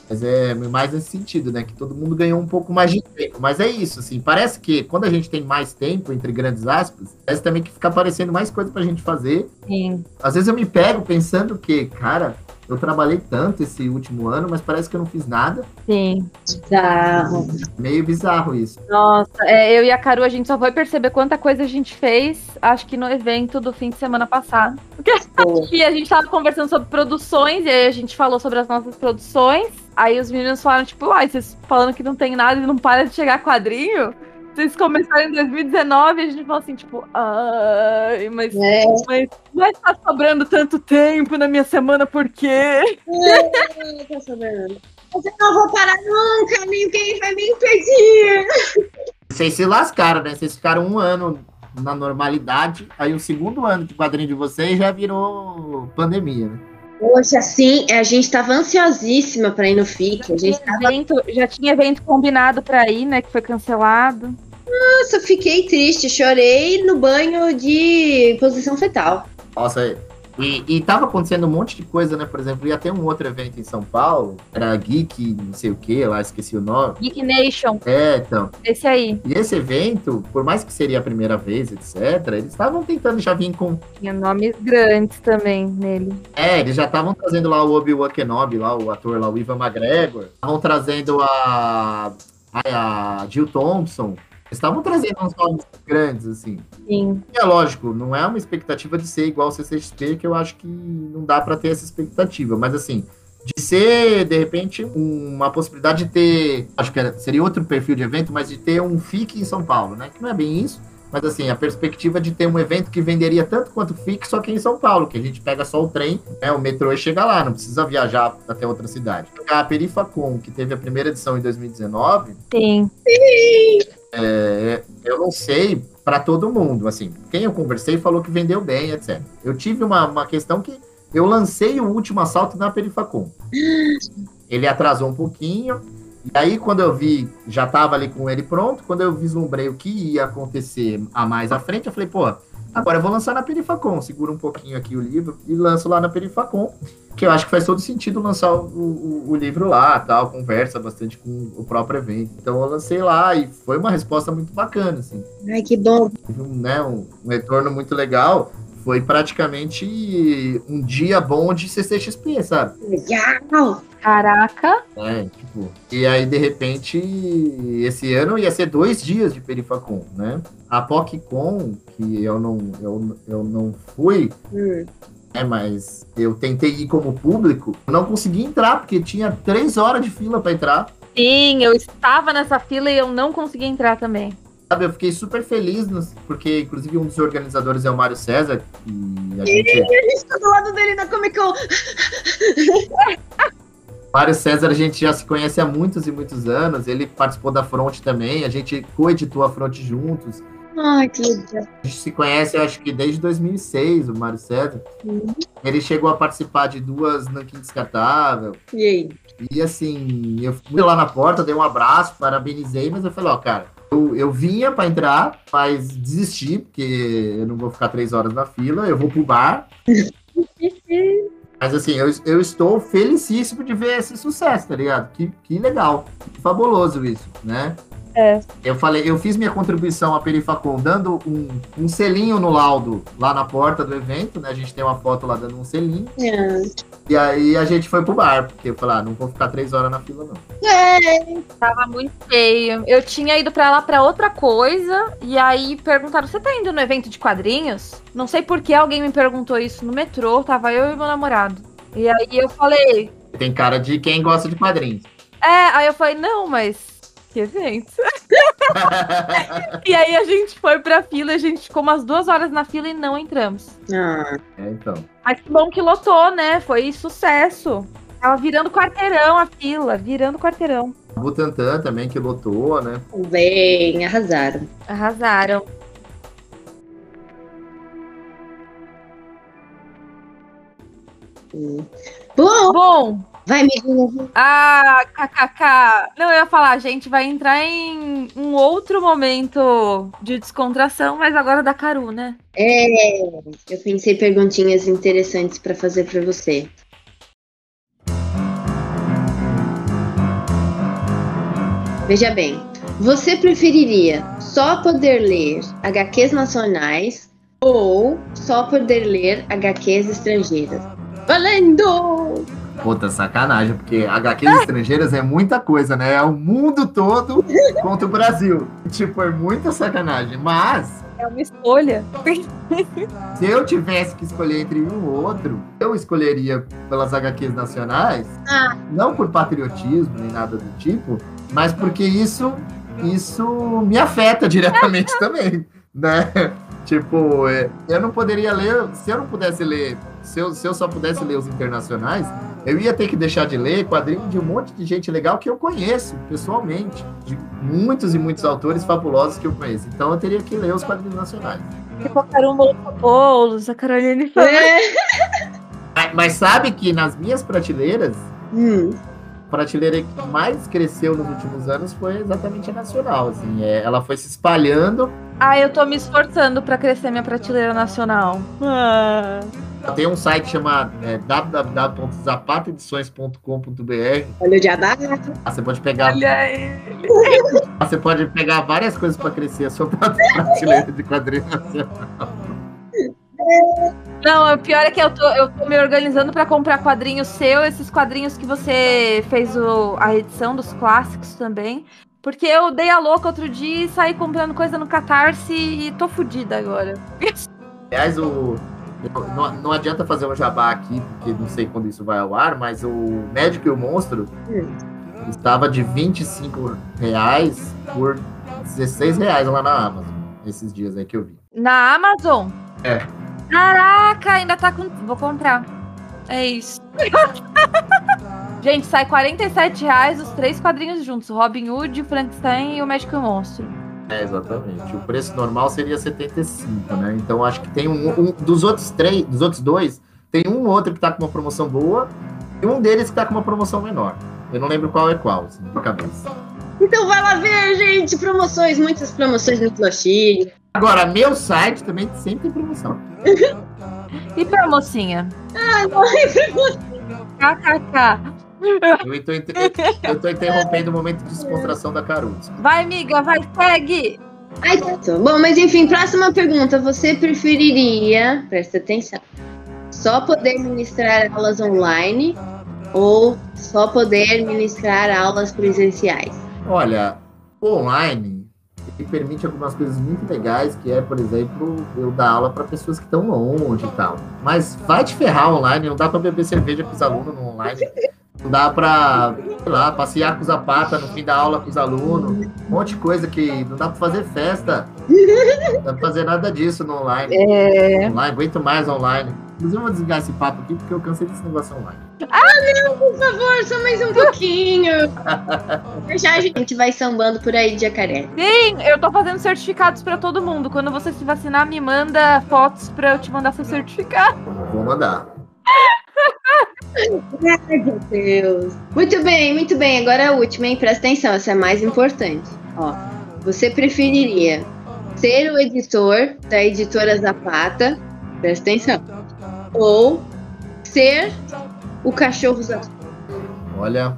Speaker 4: mas é mais nesse sentido, né? Que todo mundo ganhou um pouco mais de tempo. Mas é isso, assim, parece que quando a gente tem mais tempo, entre grandes aspas, parece também que fica aparecendo mais coisa pra gente fazer. Sim. Às vezes eu me pego pensando que, cara, eu trabalhei tanto esse último ano, mas parece que eu não fiz nada.
Speaker 3: Sim. Bizarro.
Speaker 4: Meio bizarro isso.
Speaker 3: Nossa, é, eu e a Caru, a gente só foi perceber quanta coisa a gente fez, acho que no evento do fim de semana passado. [LAUGHS] Porque aqui a gente tava conversando sobre produções, e aí a gente falou sobre as nossas produções. Aí os meninos falaram, tipo, uai, vocês falando que não tem nada e não para de chegar quadrinho? Vocês começaram em 2019 e a gente falou assim, tipo, ai, mas, é. mas, mas tá sobrando tanto tempo na minha semana, por quê? É,
Speaker 2: tá sobrando. Eu não vou parar nunca, ninguém vai me impedir.
Speaker 4: Vocês se lascaram, né? Vocês ficaram um ano na normalidade, aí o segundo ano de quadrinho de vocês já virou pandemia, né?
Speaker 2: Poxa, assim, a gente estava ansiosíssima para ir no FIC. A gente
Speaker 3: tava... evento, já tinha evento combinado para ir, né? Que foi cancelado.
Speaker 2: Nossa, fiquei triste, chorei no banho de posição fetal.
Speaker 4: Nossa, e, e tava acontecendo um monte de coisa, né? Por exemplo, ia ter um outro evento em São Paulo, era Geek, não sei o que, lá esqueci o nome.
Speaker 3: Geek Nation.
Speaker 4: É, então.
Speaker 3: Esse aí.
Speaker 4: E esse evento, por mais que seria a primeira vez, etc., eles estavam tentando já vir com.
Speaker 3: Tinha nomes grandes também nele.
Speaker 4: É, eles já estavam trazendo lá o Obi-Wan Kenobi, lá, o ator lá, o Ivan McGregor. Estavam trazendo a. A Jill Thompson, estavam trazendo uns nomes grandes, assim.
Speaker 3: Sim.
Speaker 4: E é lógico, não é uma expectativa de ser igual ao CCXP, que eu acho que não dá para ter essa expectativa. Mas, assim, de ser, de repente, uma possibilidade de ter. Acho que seria outro perfil de evento, mas de ter um FIC em São Paulo, né? Que não é bem isso. Mas assim, a perspectiva de ter um evento que venderia tanto quanto FIC, só que em São Paulo, que a gente pega só o trem, né, o metrô e chega lá, não precisa viajar até outra cidade. A Perifacom, que teve a primeira edição em 2019.
Speaker 3: Sim.
Speaker 4: É, eu não sei para todo mundo, assim, quem eu conversei falou que vendeu bem, etc. Eu tive uma, uma questão que eu lancei o último assalto na Perifacom. Ele atrasou um pouquinho, e aí, quando eu vi, já estava ali com ele pronto, quando eu vislumbrei o que ia acontecer a mais à frente, eu falei, pô, agora eu vou lançar na Perifacom, segura um pouquinho aqui o livro e lanço lá na Perifacom, que eu acho que faz todo sentido lançar o, o, o livro lá, tal, conversa bastante com o próprio evento. Então eu lancei lá e foi uma resposta muito bacana, assim.
Speaker 2: Ai, que bom.
Speaker 4: Um, né, um, um retorno muito legal foi praticamente um dia bom de CCXP, sabe?
Speaker 2: Legal!
Speaker 3: Caraca!
Speaker 4: É, tipo, e aí de repente esse ano ia ser dois dias de Perifacon, né? A PocCon, que eu não, eu, eu não fui, hum. É, mas eu tentei ir como público, não consegui entrar, porque tinha três horas de fila para entrar.
Speaker 3: Sim, eu estava nessa fila e eu não consegui entrar também.
Speaker 4: Sabe, eu fiquei super feliz, porque inclusive um dos organizadores é o Mário César. E a gente.
Speaker 2: E a gente tá do lado dele na Comic Con. [LAUGHS]
Speaker 4: Mário César, a gente já se conhece há muitos e muitos anos. Ele participou da Fronte também. A gente coeditou a Fronte juntos.
Speaker 2: Ai, que legal.
Speaker 4: A gente se conhece, acho que desde 2006, o Mário César. Uhum. Ele chegou a participar de duas Nankin Descartável.
Speaker 2: E aí?
Speaker 4: E assim, eu fui lá na porta, dei um abraço, parabenizei, mas eu falei, ó, cara, eu, eu vinha para entrar, mas desisti, porque eu não vou ficar três horas na fila, eu vou pro bar. [LAUGHS] mas assim, eu, eu estou felicíssimo de ver esse sucesso, tá ligado? Que, que legal, que fabuloso isso, né?
Speaker 3: É.
Speaker 4: Eu falei, eu fiz minha contribuição à Perifacom dando um, um selinho no laudo lá na porta do evento, né? A gente tem uma foto lá dando um selinho.
Speaker 2: É.
Speaker 4: E aí a gente foi pro bar, porque eu falei, ah, não vou ficar três horas na fila, não.
Speaker 3: É. Tava muito feio. Eu tinha ido pra lá pra outra coisa, e aí perguntaram: você tá indo no evento de quadrinhos? Não sei por que alguém me perguntou isso no metrô, tava eu e meu namorado. E aí eu falei.
Speaker 4: Tem cara de quem gosta de quadrinhos.
Speaker 3: É, aí eu falei, não, mas que evento. [LAUGHS] e aí a gente foi pra fila, a gente ficou umas duas horas na fila e não entramos.
Speaker 2: Ah.
Speaker 4: É, então.
Speaker 3: Mas que bom que lotou, né? Foi sucesso. Tava virando quarteirão a fila, virando quarteirão.
Speaker 4: Butantan também, que lotou, né?
Speaker 2: Bem, arrasaram.
Speaker 3: Arrasaram.
Speaker 2: Bom,
Speaker 3: Bom,
Speaker 2: vai, menina.
Speaker 3: ah, kkk. Não, eu ia falar, a gente vai entrar em um outro momento de descontração, mas agora da Caru, né?
Speaker 2: É, eu pensei perguntinhas interessantes pra fazer pra você. Veja bem, você preferiria só poder ler HQs nacionais ou só poder ler HQs estrangeiras? Valendo!
Speaker 4: Puta, sacanagem, porque HQs estrangeiras é muita coisa, né? É o mundo todo contra o Brasil. Tipo, é muita sacanagem. Mas,
Speaker 3: É uma escolha. [LAUGHS]
Speaker 4: se eu tivesse que escolher entre um ou outro, eu escolheria pelas HQs nacionais,
Speaker 2: Ah.
Speaker 4: não por patriotismo nem nada do tipo, mas porque isso, isso me afeta diretamente [LAUGHS] também, né? Tipo, é, eu não poderia ler, se eu não pudesse ler, se eu, se eu só pudesse ler os internacionais, eu ia ter que deixar de ler quadrinho de um monte de gente legal que eu conheço pessoalmente, de muitos e muitos autores fabulosos que eu conheço. Então eu teria que ler os quadrinhos nacionais.
Speaker 3: Tipo a Caramba Boulos, a Caroline.
Speaker 2: É. [LAUGHS]
Speaker 4: Mas, mas sabe que nas minhas prateleiras,
Speaker 2: Hum,
Speaker 4: a prateleira que mais cresceu nos últimos anos foi exatamente a nacional. Assim, é, ela foi se espalhando.
Speaker 3: Ah, eu tô me esforçando pra crescer minha prateleira nacional. Ah.
Speaker 4: Tem um site que chama é, www.zapataedições.com.br.
Speaker 2: olha o diabá.
Speaker 4: Ah, Você pode pegar,
Speaker 3: Olha ele. [LAUGHS]
Speaker 4: você pode pegar várias coisas para crescer a sua [LAUGHS] prateleira de quadrinhos nacional.
Speaker 3: Não, o pior é que eu tô, eu tô me organizando pra comprar quadrinhos seu, esses quadrinhos que você fez o, a edição dos clássicos também. Porque eu dei a louca outro dia e saí comprando coisa no Catarse e tô fodida agora.
Speaker 4: Aliás, o, não, não adianta fazer um jabá aqui, porque não sei quando isso vai ao ar, mas o Médico e o Monstro estava de 25 reais por 16 reais lá na Amazon, esses dias aí que eu vi.
Speaker 3: Na Amazon?
Speaker 4: É.
Speaker 3: Caraca, ainda tá com. Vou comprar. É isso. [LAUGHS] Gente, sai 47 reais os três quadrinhos juntos: Robin Hood, Frankenstein e o Médico e o Monstro.
Speaker 4: É, exatamente. O preço normal seria 75, né? Então acho que tem um, um- dos outros três, dos outros dois, tem um outro que tá com uma promoção boa e um deles que tá com uma promoção menor. Eu não lembro qual é qual, assim, de cabeça.
Speaker 2: Então vai lá ver, gente. Promoções, muitas promoções no Plochig.
Speaker 4: Agora, meu site também sempre tem promoção. [LAUGHS]
Speaker 3: E pra mocinha?
Speaker 2: Ah, não é promoção.
Speaker 3: KKK.
Speaker 4: Eu tô, inter- eu tô interrompendo o momento de descontração da Caruso.
Speaker 3: Vai, amiga, vai, segue!
Speaker 2: Ai, tá. Bom, mas enfim, próxima pergunta. Você preferiria, presta atenção, só poder ministrar aulas online ou só poder ministrar aulas presenciais?
Speaker 4: Olha, online ele permite algumas coisas muito legais, que é, por exemplo, eu dar aula para pessoas que estão longe e tal. Mas vai te ferrar online, não dá para beber cerveja com os alunos no online. Não dá para, sei lá, passear com os zapata no fim da aula com os alunos. Um monte de coisa que não dá para fazer festa. Não dá pra fazer nada disso no online.
Speaker 3: É.
Speaker 4: Online, aguento mais online. Inclusive, eu vou desligar esse papo aqui porque eu cansei desse negócio online.
Speaker 2: Por favor, só mais um pouquinho. [LAUGHS] Já a gente vai sambando por aí de jacaré.
Speaker 3: Sim, eu tô fazendo certificados pra todo mundo. Quando você se vacinar, me manda fotos pra eu te mandar seu certificado.
Speaker 4: Vou mandar. [LAUGHS] [LAUGHS]
Speaker 2: Ai, meu Deus. Muito bem, muito bem. Agora a última, hein? Presta atenção, essa é a mais importante. Ó, você preferiria ser o editor da editora Zapata, presta atenção, ou ser o cachorro Zapata?
Speaker 4: Olha.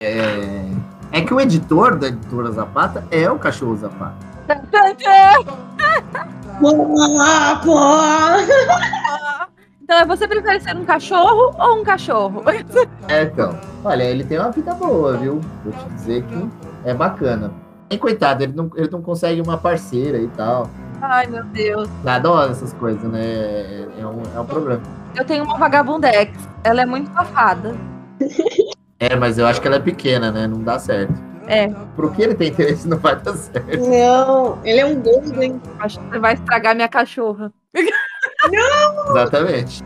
Speaker 4: É... é que o editor da editora Zapata é o cachorro Zapata.
Speaker 2: Ah, [LAUGHS] pô!
Speaker 3: Então, você prefere ser um cachorro ou um cachorro? [LAUGHS]
Speaker 4: É, então. Olha, ele tem uma vida boa, viu? Vou te dizer que é bacana. E coitado, ele não, ele não consegue uma parceira e tal.
Speaker 3: Ai, meu Deus.
Speaker 4: Adora essas coisas, né? É, é um, é um problema.
Speaker 3: Eu tenho uma vagabundex. Ela é muito safada.
Speaker 4: É, mas eu acho que ela é pequena, né? Não dá certo.
Speaker 3: É.
Speaker 4: Pro que ele tem interesse não vai dar certo.
Speaker 2: Não, ele é um golden.
Speaker 3: Acho que você vai estragar minha cachorra. [LAUGHS]
Speaker 4: Exatamente.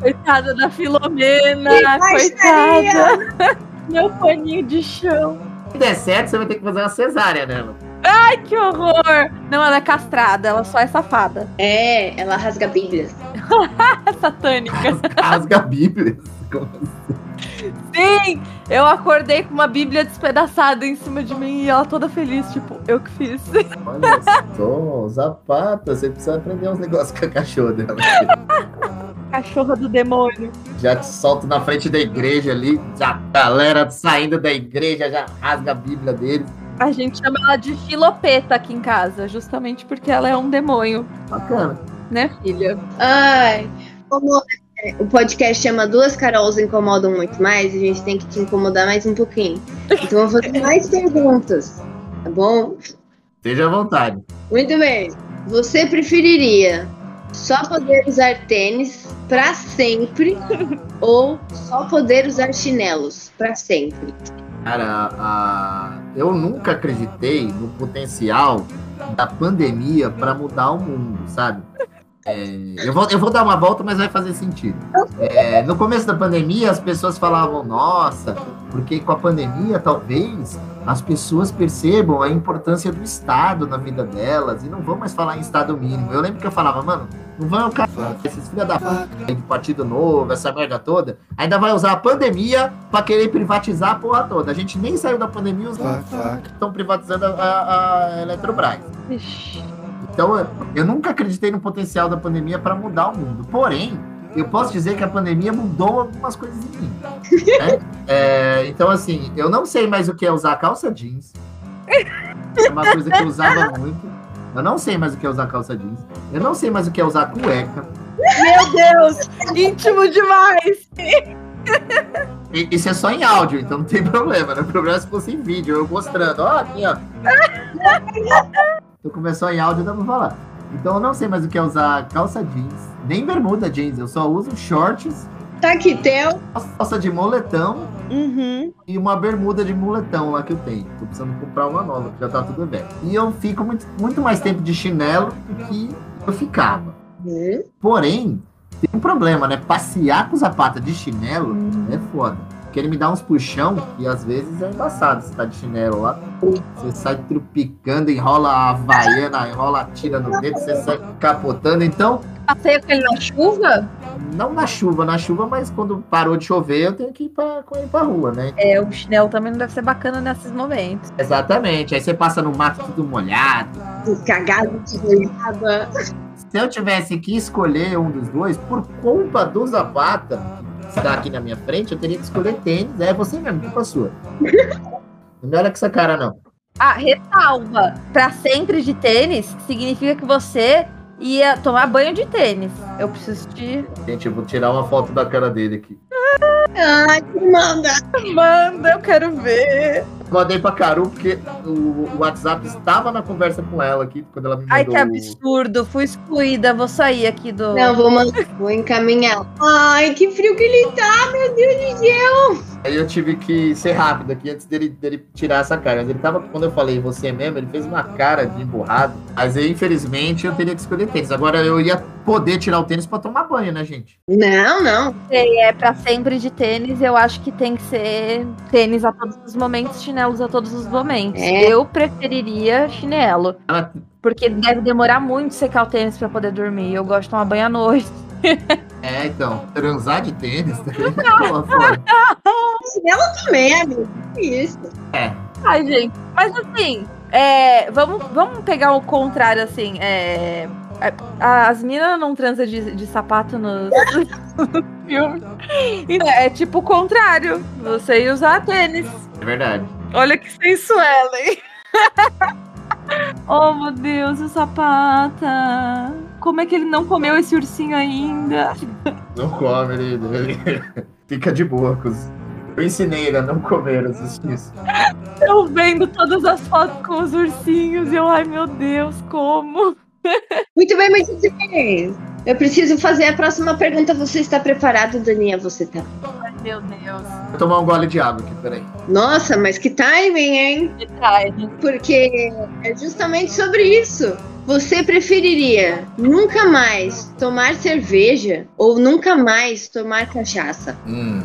Speaker 3: Coitada da Filomena, coitada. Meu paninho de chão.
Speaker 4: Se der certo, você vai ter que fazer uma cesárea nela.
Speaker 3: Ai, que horror! Não, ela é castrada, ela só é safada.
Speaker 2: É, ela rasga bíblias. [LAUGHS]
Speaker 3: Satânica.
Speaker 4: Rasga a Bíblia. Como assim?
Speaker 3: Sim! Eu acordei com uma bíblia despedaçada em cima de mim e ela toda feliz, tipo, eu que fiz.
Speaker 4: Olha só, Zapata, você precisa aprender uns negócios com a cachorra dela. [LAUGHS]
Speaker 3: Cachorra do demônio.
Speaker 4: Já te solta na frente da igreja ali, já a galera saindo da igreja já rasga a Bíblia deles.
Speaker 3: A gente chama ela de filopeta aqui em casa, justamente porque ela é um demônio,
Speaker 4: Bacana.
Speaker 3: né, filha?
Speaker 2: Ai, como o podcast chama Duas Carols Incomodam Muito Mais, a gente tem que te incomodar mais um pouquinho. Então vou fazer mais perguntas, tá bom?
Speaker 4: Esteja à vontade.
Speaker 2: Muito bem. Você preferiria só poder usar tênis pra sempre [LAUGHS] ou só poder usar chinelos pra sempre?
Speaker 4: Cara, a- eu nunca acreditei no potencial da pandemia para mudar o mundo, sabe? É, eu, vou, eu vou dar uma volta, mas vai fazer sentido. É, no começo da pandemia, as pessoas falavam, nossa, porque com a pandemia, talvez as pessoas percebam a importância do Estado na vida delas e não vão mais falar em Estado mínimo. Eu lembro que eu falava, mano, não vão cara, esses filha da puta do Partido Novo, essa merda toda, ainda vai usar a pandemia para querer privatizar a porra toda. A gente nem saiu da pandemia, os estão privatizando a, a, a Eletrobras.
Speaker 3: Ixi.
Speaker 4: Então, eu- nunca acreditei no potencial da pandemia para mudar o mundo. Porém, eu posso dizer que a pandemia mudou algumas coisas em mim. né? [LAUGHS] É, então, assim, eu não sei mais o que é usar calça jeans. É uma coisa que eu usava muito. Eu não sei mais o que é usar calça jeans. Eu não sei mais o que é usar cueca.
Speaker 3: Meu Deus! Íntimo demais!
Speaker 4: Isso é só em áudio, então não tem problema, né? O problema é se fosse em vídeo, eu mostrando. Ó, aqui, ó. [LAUGHS] Então começou em áudio, dá pra falar. Então eu não sei mais o que é usar calça jeans, nem bermuda jeans. Eu só uso shorts,
Speaker 2: Taquetel.
Speaker 4: calça de moletão
Speaker 3: Uhum.
Speaker 4: e uma bermuda de moletão lá que eu tenho. Tô precisando comprar uma nova, porque já tá tudo velho. E eu fico muito, muito mais tempo de chinelo do que eu ficava.
Speaker 2: Hum,
Speaker 4: Porém, tem um problema, né? Passear com sapato de chinelo é foda. Porque ele me dá uns puxão e às vezes é embaçado você tá de chinelo lá. Você sai trupicando, enrola a havaiana, enrola a tira no dedo, você sai capotando. Então,
Speaker 3: Passei com ele na chuva?
Speaker 4: não na chuva, na chuva, mas quando parou de chover, eu tenho que ir pra, com ele pra rua, né?
Speaker 3: É, o chinelo também não deve ser bacana nesses momentos.
Speaker 4: Exatamente. Aí você passa no mato tudo molhado.
Speaker 2: Cagado de molhada.
Speaker 4: Se eu tivesse que escolher um dos dois, por culpa do Zapata, está aqui na minha frente, eu teria que escolher tênis. É você mesmo, culpa sua. [LAUGHS] Não me olha com essa cara, não.
Speaker 3: Ah, ressalva. Pra sempre de tênis significa que você ia tomar banho de tênis. Eu preciso te.
Speaker 4: Gente, eu vou tirar uma foto da cara dele aqui.
Speaker 2: Ai, que manda.
Speaker 3: Manda, eu quero ver.
Speaker 4: Mandei pra Caru porque o, o WhatsApp estava na conversa com ela aqui, quando ela me mandou.
Speaker 3: Ai, que absurdo. Fui excluída. Vou sair aqui do.
Speaker 2: Não, vou, mandar, vou encaminhar. Ai, que frio que ele tá, meu Deus do céu.
Speaker 4: Aí eu tive que ser rápido aqui antes dele, dele tirar essa cara. Mas ele tava, quando eu falei você mesmo, ele fez uma cara de emburrado. Mas aí, infelizmente, eu teria que escolher tênis. Agora eu ia poder tirar o tênis pra tomar banho, né, gente?
Speaker 2: Não, não.
Speaker 3: sei, é pra sempre de tênis, eu acho que tem que ser tênis a todos os momentos, chinelos a todos os momentos.
Speaker 2: É.
Speaker 3: Eu preferiria chinelo,
Speaker 4: Ela-
Speaker 3: porque deve demorar muito secar o tênis pra poder dormir. Eu gosto de tomar banho à noite. [LAUGHS]
Speaker 4: É, então, transar de tênis também é foda.
Speaker 2: Chinelo também, amigo. Isso.
Speaker 4: É,
Speaker 3: Ai, gente, mas assim, é, vamos, vamos pegar o contrário, assim, é, as minas não transam de, de sapato nos [LAUGHS] filmes. E É tipo o contrário, você ia usar tênis.
Speaker 4: é verdade.
Speaker 3: Olha que sensuela, hein? [LAUGHS] oh, meu Deus, o sapata. Como é que ele não comeu esse ursinho ainda?
Speaker 4: Não come, ele, ele [LAUGHS] fica de boa com os... Eu ensinei ele a não comer os isso.
Speaker 3: Eu vendo todas as fotos com os ursinhos e eu, ai meu Deus, como?
Speaker 2: Muito bem, muito bem. Eu preciso fazer a próxima pergunta. Você está preparado, Daniel? Você tá.
Speaker 3: Meu Deus.
Speaker 4: Vou tomar um gole de água aqui, peraí.
Speaker 2: Nossa, mas que timing, hein?
Speaker 3: Que timing.
Speaker 2: Porque é justamente sobre isso. Você preferiria nunca mais tomar cerveja ou nunca mais tomar cachaça?
Speaker 4: Hum,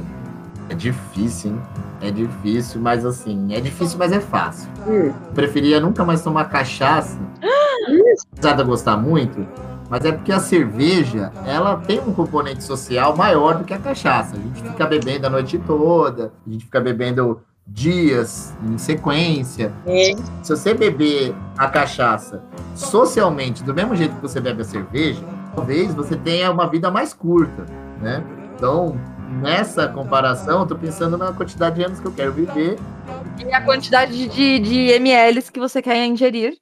Speaker 4: é difícil, hein? É difícil, mas assim, é difícil, mas é fácil.
Speaker 2: Hum.
Speaker 4: Preferia nunca mais tomar cachaça, [GASPS] apesar de gostar muito, mas é porque a cerveja, ela tem um componente social maior do que a cachaça. A gente fica bebendo a noite toda, a gente fica bebendo dias em sequência.
Speaker 2: É.
Speaker 4: Se você beber a cachaça socialmente, do mesmo jeito que você bebe a cerveja, talvez você tenha uma vida mais curta, né? Então, nessa comparação, eu tô pensando na quantidade de anos que eu quero viver.
Speaker 3: E a quantidade de, de mLs que você quer ingerir.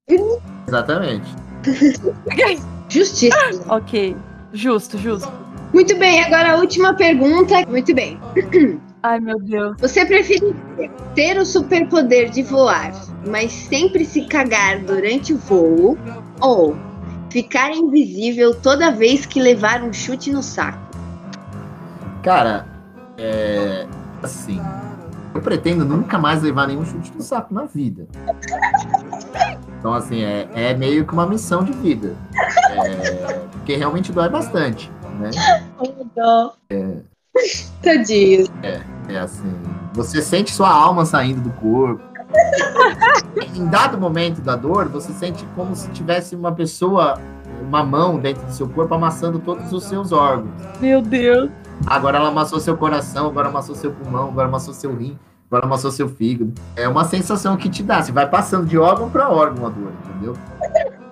Speaker 4: Exatamente. [LAUGHS]
Speaker 2: Justiça.
Speaker 3: ok. Justo, justo.
Speaker 2: Muito bem, agora a última pergunta. Muito bem. [CLEARS THROAT]
Speaker 3: Ai, meu Deus.
Speaker 2: Você preferiria ter o superpoder de voar, mas sempre se cagar durante o voo, ou ficar invisível toda vez que levar um chute no saco?
Speaker 4: Cara, é. Assim. Eu pretendo nunca mais levar nenhum chute no saco na vida. Então, assim, é, é meio que uma missão de vida. É, porque realmente dói bastante, né?
Speaker 2: Dó. Tadinho.
Speaker 4: É assim, você sente sua alma saindo do corpo. em dado momento da dor, você sente como se tivesse uma pessoa, uma mão dentro do seu corpo amassando todos os seus órgãos.
Speaker 3: Meu Deus.
Speaker 4: Agora ela amassou seu coração, agora amassou seu pulmão, agora amassou seu rim, agora amassou seu fígado. É uma sensação que te dá, você vai passando de órgão para órgão a dor, entendeu?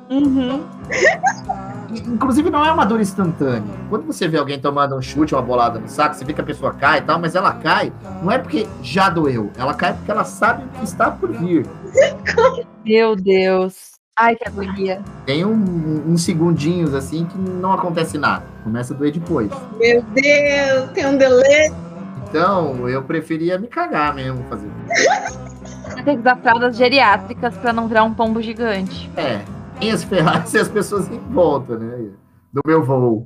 Speaker 3: Uhum. [LAUGHS]
Speaker 4: Inclusive, não é uma dor instantânea. Quando você vê alguém tomando um chute, uma bolada no saco, você vê que a pessoa cai e tal, mas ela cai, não é porque já doeu, ela cai porque ela sabe o que está por vir.
Speaker 3: Meu Deus. Ai, que agonia.
Speaker 4: Tem um, uns segundinhos assim que não acontece nada. Começa a doer depois.
Speaker 2: Meu Deus, tem um delay.
Speaker 4: Então, eu preferia me cagar mesmo fazer.
Speaker 3: Tem que usar fraldas geriátricas pra não virar um pombo gigante.
Speaker 4: É, tem as Ferraris e as pessoas em volta, né? Do meu voo.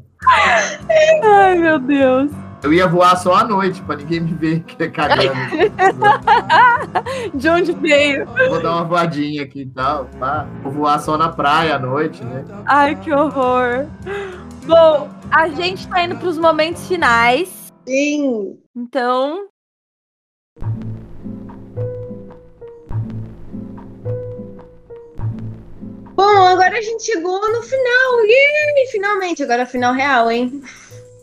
Speaker 3: Ai, meu Deus.
Speaker 4: Eu ia voar só à noite, pra ninguém me ver [LAUGHS] cagando.
Speaker 3: De onde veio?
Speaker 4: Vou dar uma voadinha aqui e tal. Pá. Vou voar só na praia à noite, né?
Speaker 3: Ai, que horror. Bom, a gente tá indo pros momentos finais.
Speaker 2: Sim.
Speaker 3: Então,
Speaker 2: Bom, agora a gente chegou no final. Yay! Finalmente, agora é final real, hein?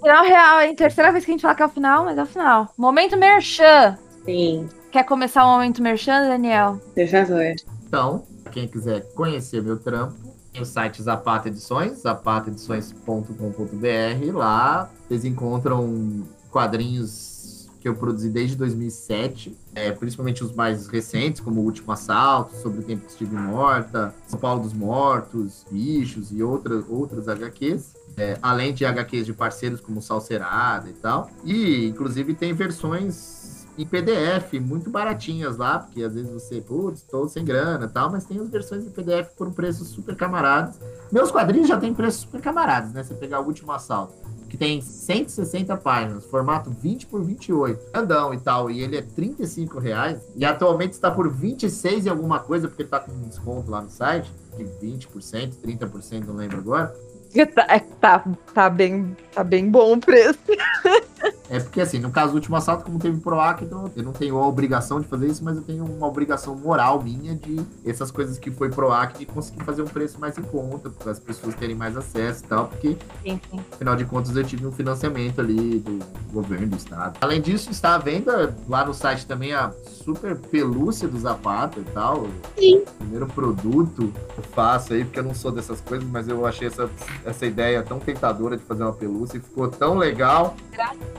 Speaker 3: Final real, hein? Terceira vez que a gente fala que é o final, mas é o final. Momento merchan.
Speaker 2: Sim,
Speaker 3: Quer começar o momento merchan, Daniel?
Speaker 2: por favor.
Speaker 4: Então, quem quiser conhecer meu trampo, tem o site Zapata Edições, zapataedições.com.br. Lá vocês encontram quadrinhos que eu produzi desde 2007, é, principalmente os mais recentes, como O Último Assalto, Sobre o Tempo que Estive Morta, São Paulo dos Mortos, Bichos e outra, outras HQs. É, além de HQs de parceiros como Salcerada e tal. E, inclusive, tem versões em PDF muito baratinhas lá, porque às vezes você, putz, tô sem grana e tal, mas tem as versões em PDF por um preço super camaradas. Meus quadrinhos já tem preço super camaradas, né? Você pegar o último assalto, que tem 160 páginas, formato 20 por 28, grandão e tal, e ele é 35 reais, e atualmente está por 26 e alguma coisa, porque tá com desconto lá no site, de 20%, 30%, não lembro agora. [LAUGHS]
Speaker 3: Tá, é, tá, tá, bem, tá bem bom o preço.
Speaker 4: É porque, assim, no caso do último assalto, como teve PROAC, então eu não tenho a obrigação de fazer isso, mas eu tenho uma obrigação moral minha de essas coisas que foi PROAC de conseguir fazer um preço mais em conta, para as pessoas terem mais acesso e tal, porque,
Speaker 3: Sim, sim.
Speaker 4: afinal de contas, eu tive um financiamento ali do governo, do estado. Além disso, está à venda lá no site também a super pelúcia do Zapata e tal.
Speaker 2: Sim.
Speaker 4: O primeiro produto que eu faço aí, porque eu não sou dessas coisas, mas eu achei essa, essa ideia tão tentadora de fazer uma pelúcia e ficou tão legal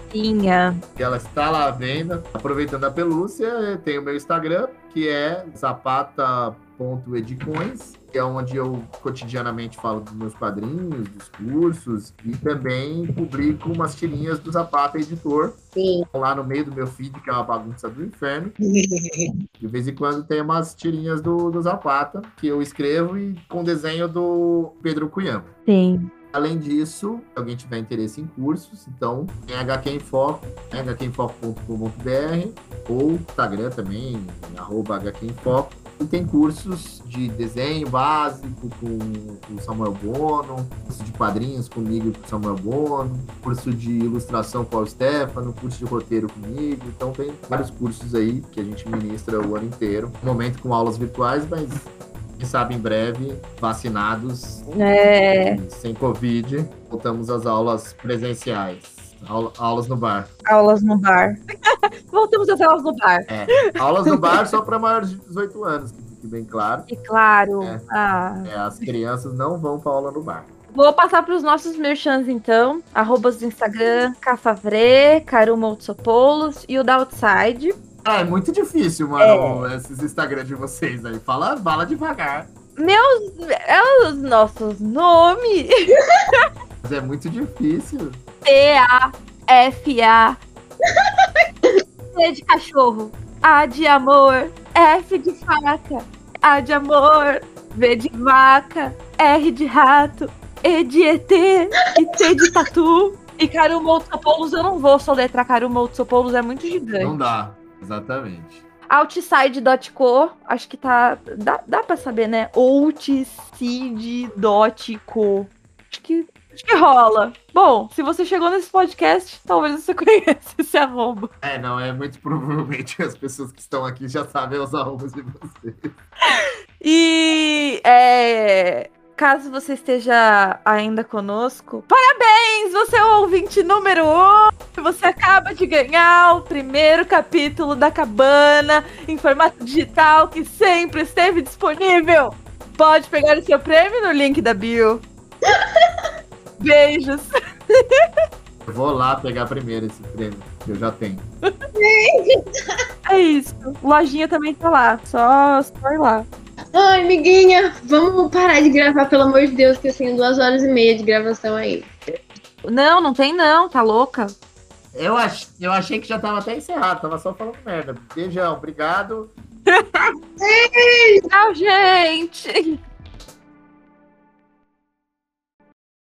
Speaker 3: Tinha.
Speaker 4: que ela está lá à venda. Aproveitando a pelúcia, tem o meu Instagram, que é zapata.edicões, que é onde eu cotidianamente falo dos meus quadrinhos, dos cursos, e também publico umas tirinhas do Zapata Editor,
Speaker 2: Sim.
Speaker 4: lá no meio do meu feed, que é uma bagunça do inferno. [LAUGHS] De vez em quando tem umas tirinhas do, do Zapata, que eu escrevo e com desenho do Pedro Cunham.
Speaker 3: Sim.
Speaker 4: Além disso, se alguém tiver interesse em cursos, então tem HQ em Foco, né, hqinfoco.com.br ou Instagram também, arroba HQ em Foco. E tem cursos de desenho básico com o Samuel Bono, curso de quadrinhos comigo e com o Samuel Bono, curso de ilustração com o Stefano, curso de roteiro comigo. Então tem vários cursos aí que a gente ministra o ano inteiro. No momento com aulas virtuais, mas quem sabe em breve, vacinados,
Speaker 3: é...
Speaker 4: sem Covid, voltamos às aulas presenciais. Aula, aulas no bar.
Speaker 3: Aulas no bar. [LAUGHS] Voltamos às aulas no bar.
Speaker 4: É, aulas no bar só para maiores de 18 anos, que fique bem claro.
Speaker 3: E claro.
Speaker 4: É,
Speaker 3: ah.
Speaker 4: é, as crianças não vão para aula no bar.
Speaker 3: Vou passar para os nossos merchans, então. Arrobas do Instagram, Cafavre, Karuma Outsopoulos e o da Outside.
Speaker 4: Ah, é muito difícil, mano, é. esses Instagram de vocês aí. Fala, fala devagar.
Speaker 3: Meus. É os nossos nomes. [LAUGHS]
Speaker 4: Mas é muito difícil.
Speaker 3: T-A-F-A. C de cachorro. A de amor. F de faca. A de amor. V de vaca. R de rato. E de ET. E T de tatu. E Karuma Outsopoulos eu não vou soletrar Karuma Outsopoulos, é muito gigante.
Speaker 4: Não dá. Exatamente.
Speaker 3: Outside.co, acho que tá. Dá, dá pra saber, né? Outside.co. Acho que, que rola. Bom, se você chegou nesse podcast, talvez você [LAUGHS] conheça esse arroba.
Speaker 4: É, não, é muito provavelmente as pessoas que estão aqui já sabem os arrobas de vocês.
Speaker 3: E é, caso você esteja ainda conosco, parabéns! Você é o ouvinte número 1! Um. Você acaba de ganhar o primeiro capítulo da Cabana em formato digital que sempre esteve disponível. Pode pegar o seu prêmio no link da bio. [LAUGHS] Beijos!
Speaker 4: Eu vou lá pegar primeiro esse prêmio, que eu já tenho.
Speaker 3: É isso. Lojinha também tá lá. Só, só ir lá.
Speaker 2: Ai, amiguinha, vamos parar de gravar, pelo amor de Deus, que eu tenho duas horas e meia de gravação aí.
Speaker 3: Não, não tem não, tá louca?
Speaker 4: Eu, ach, eu achei que já tava até encerrado, tava só falando merda. Beijão, obrigado. [LAUGHS]
Speaker 3: Tchau, gente!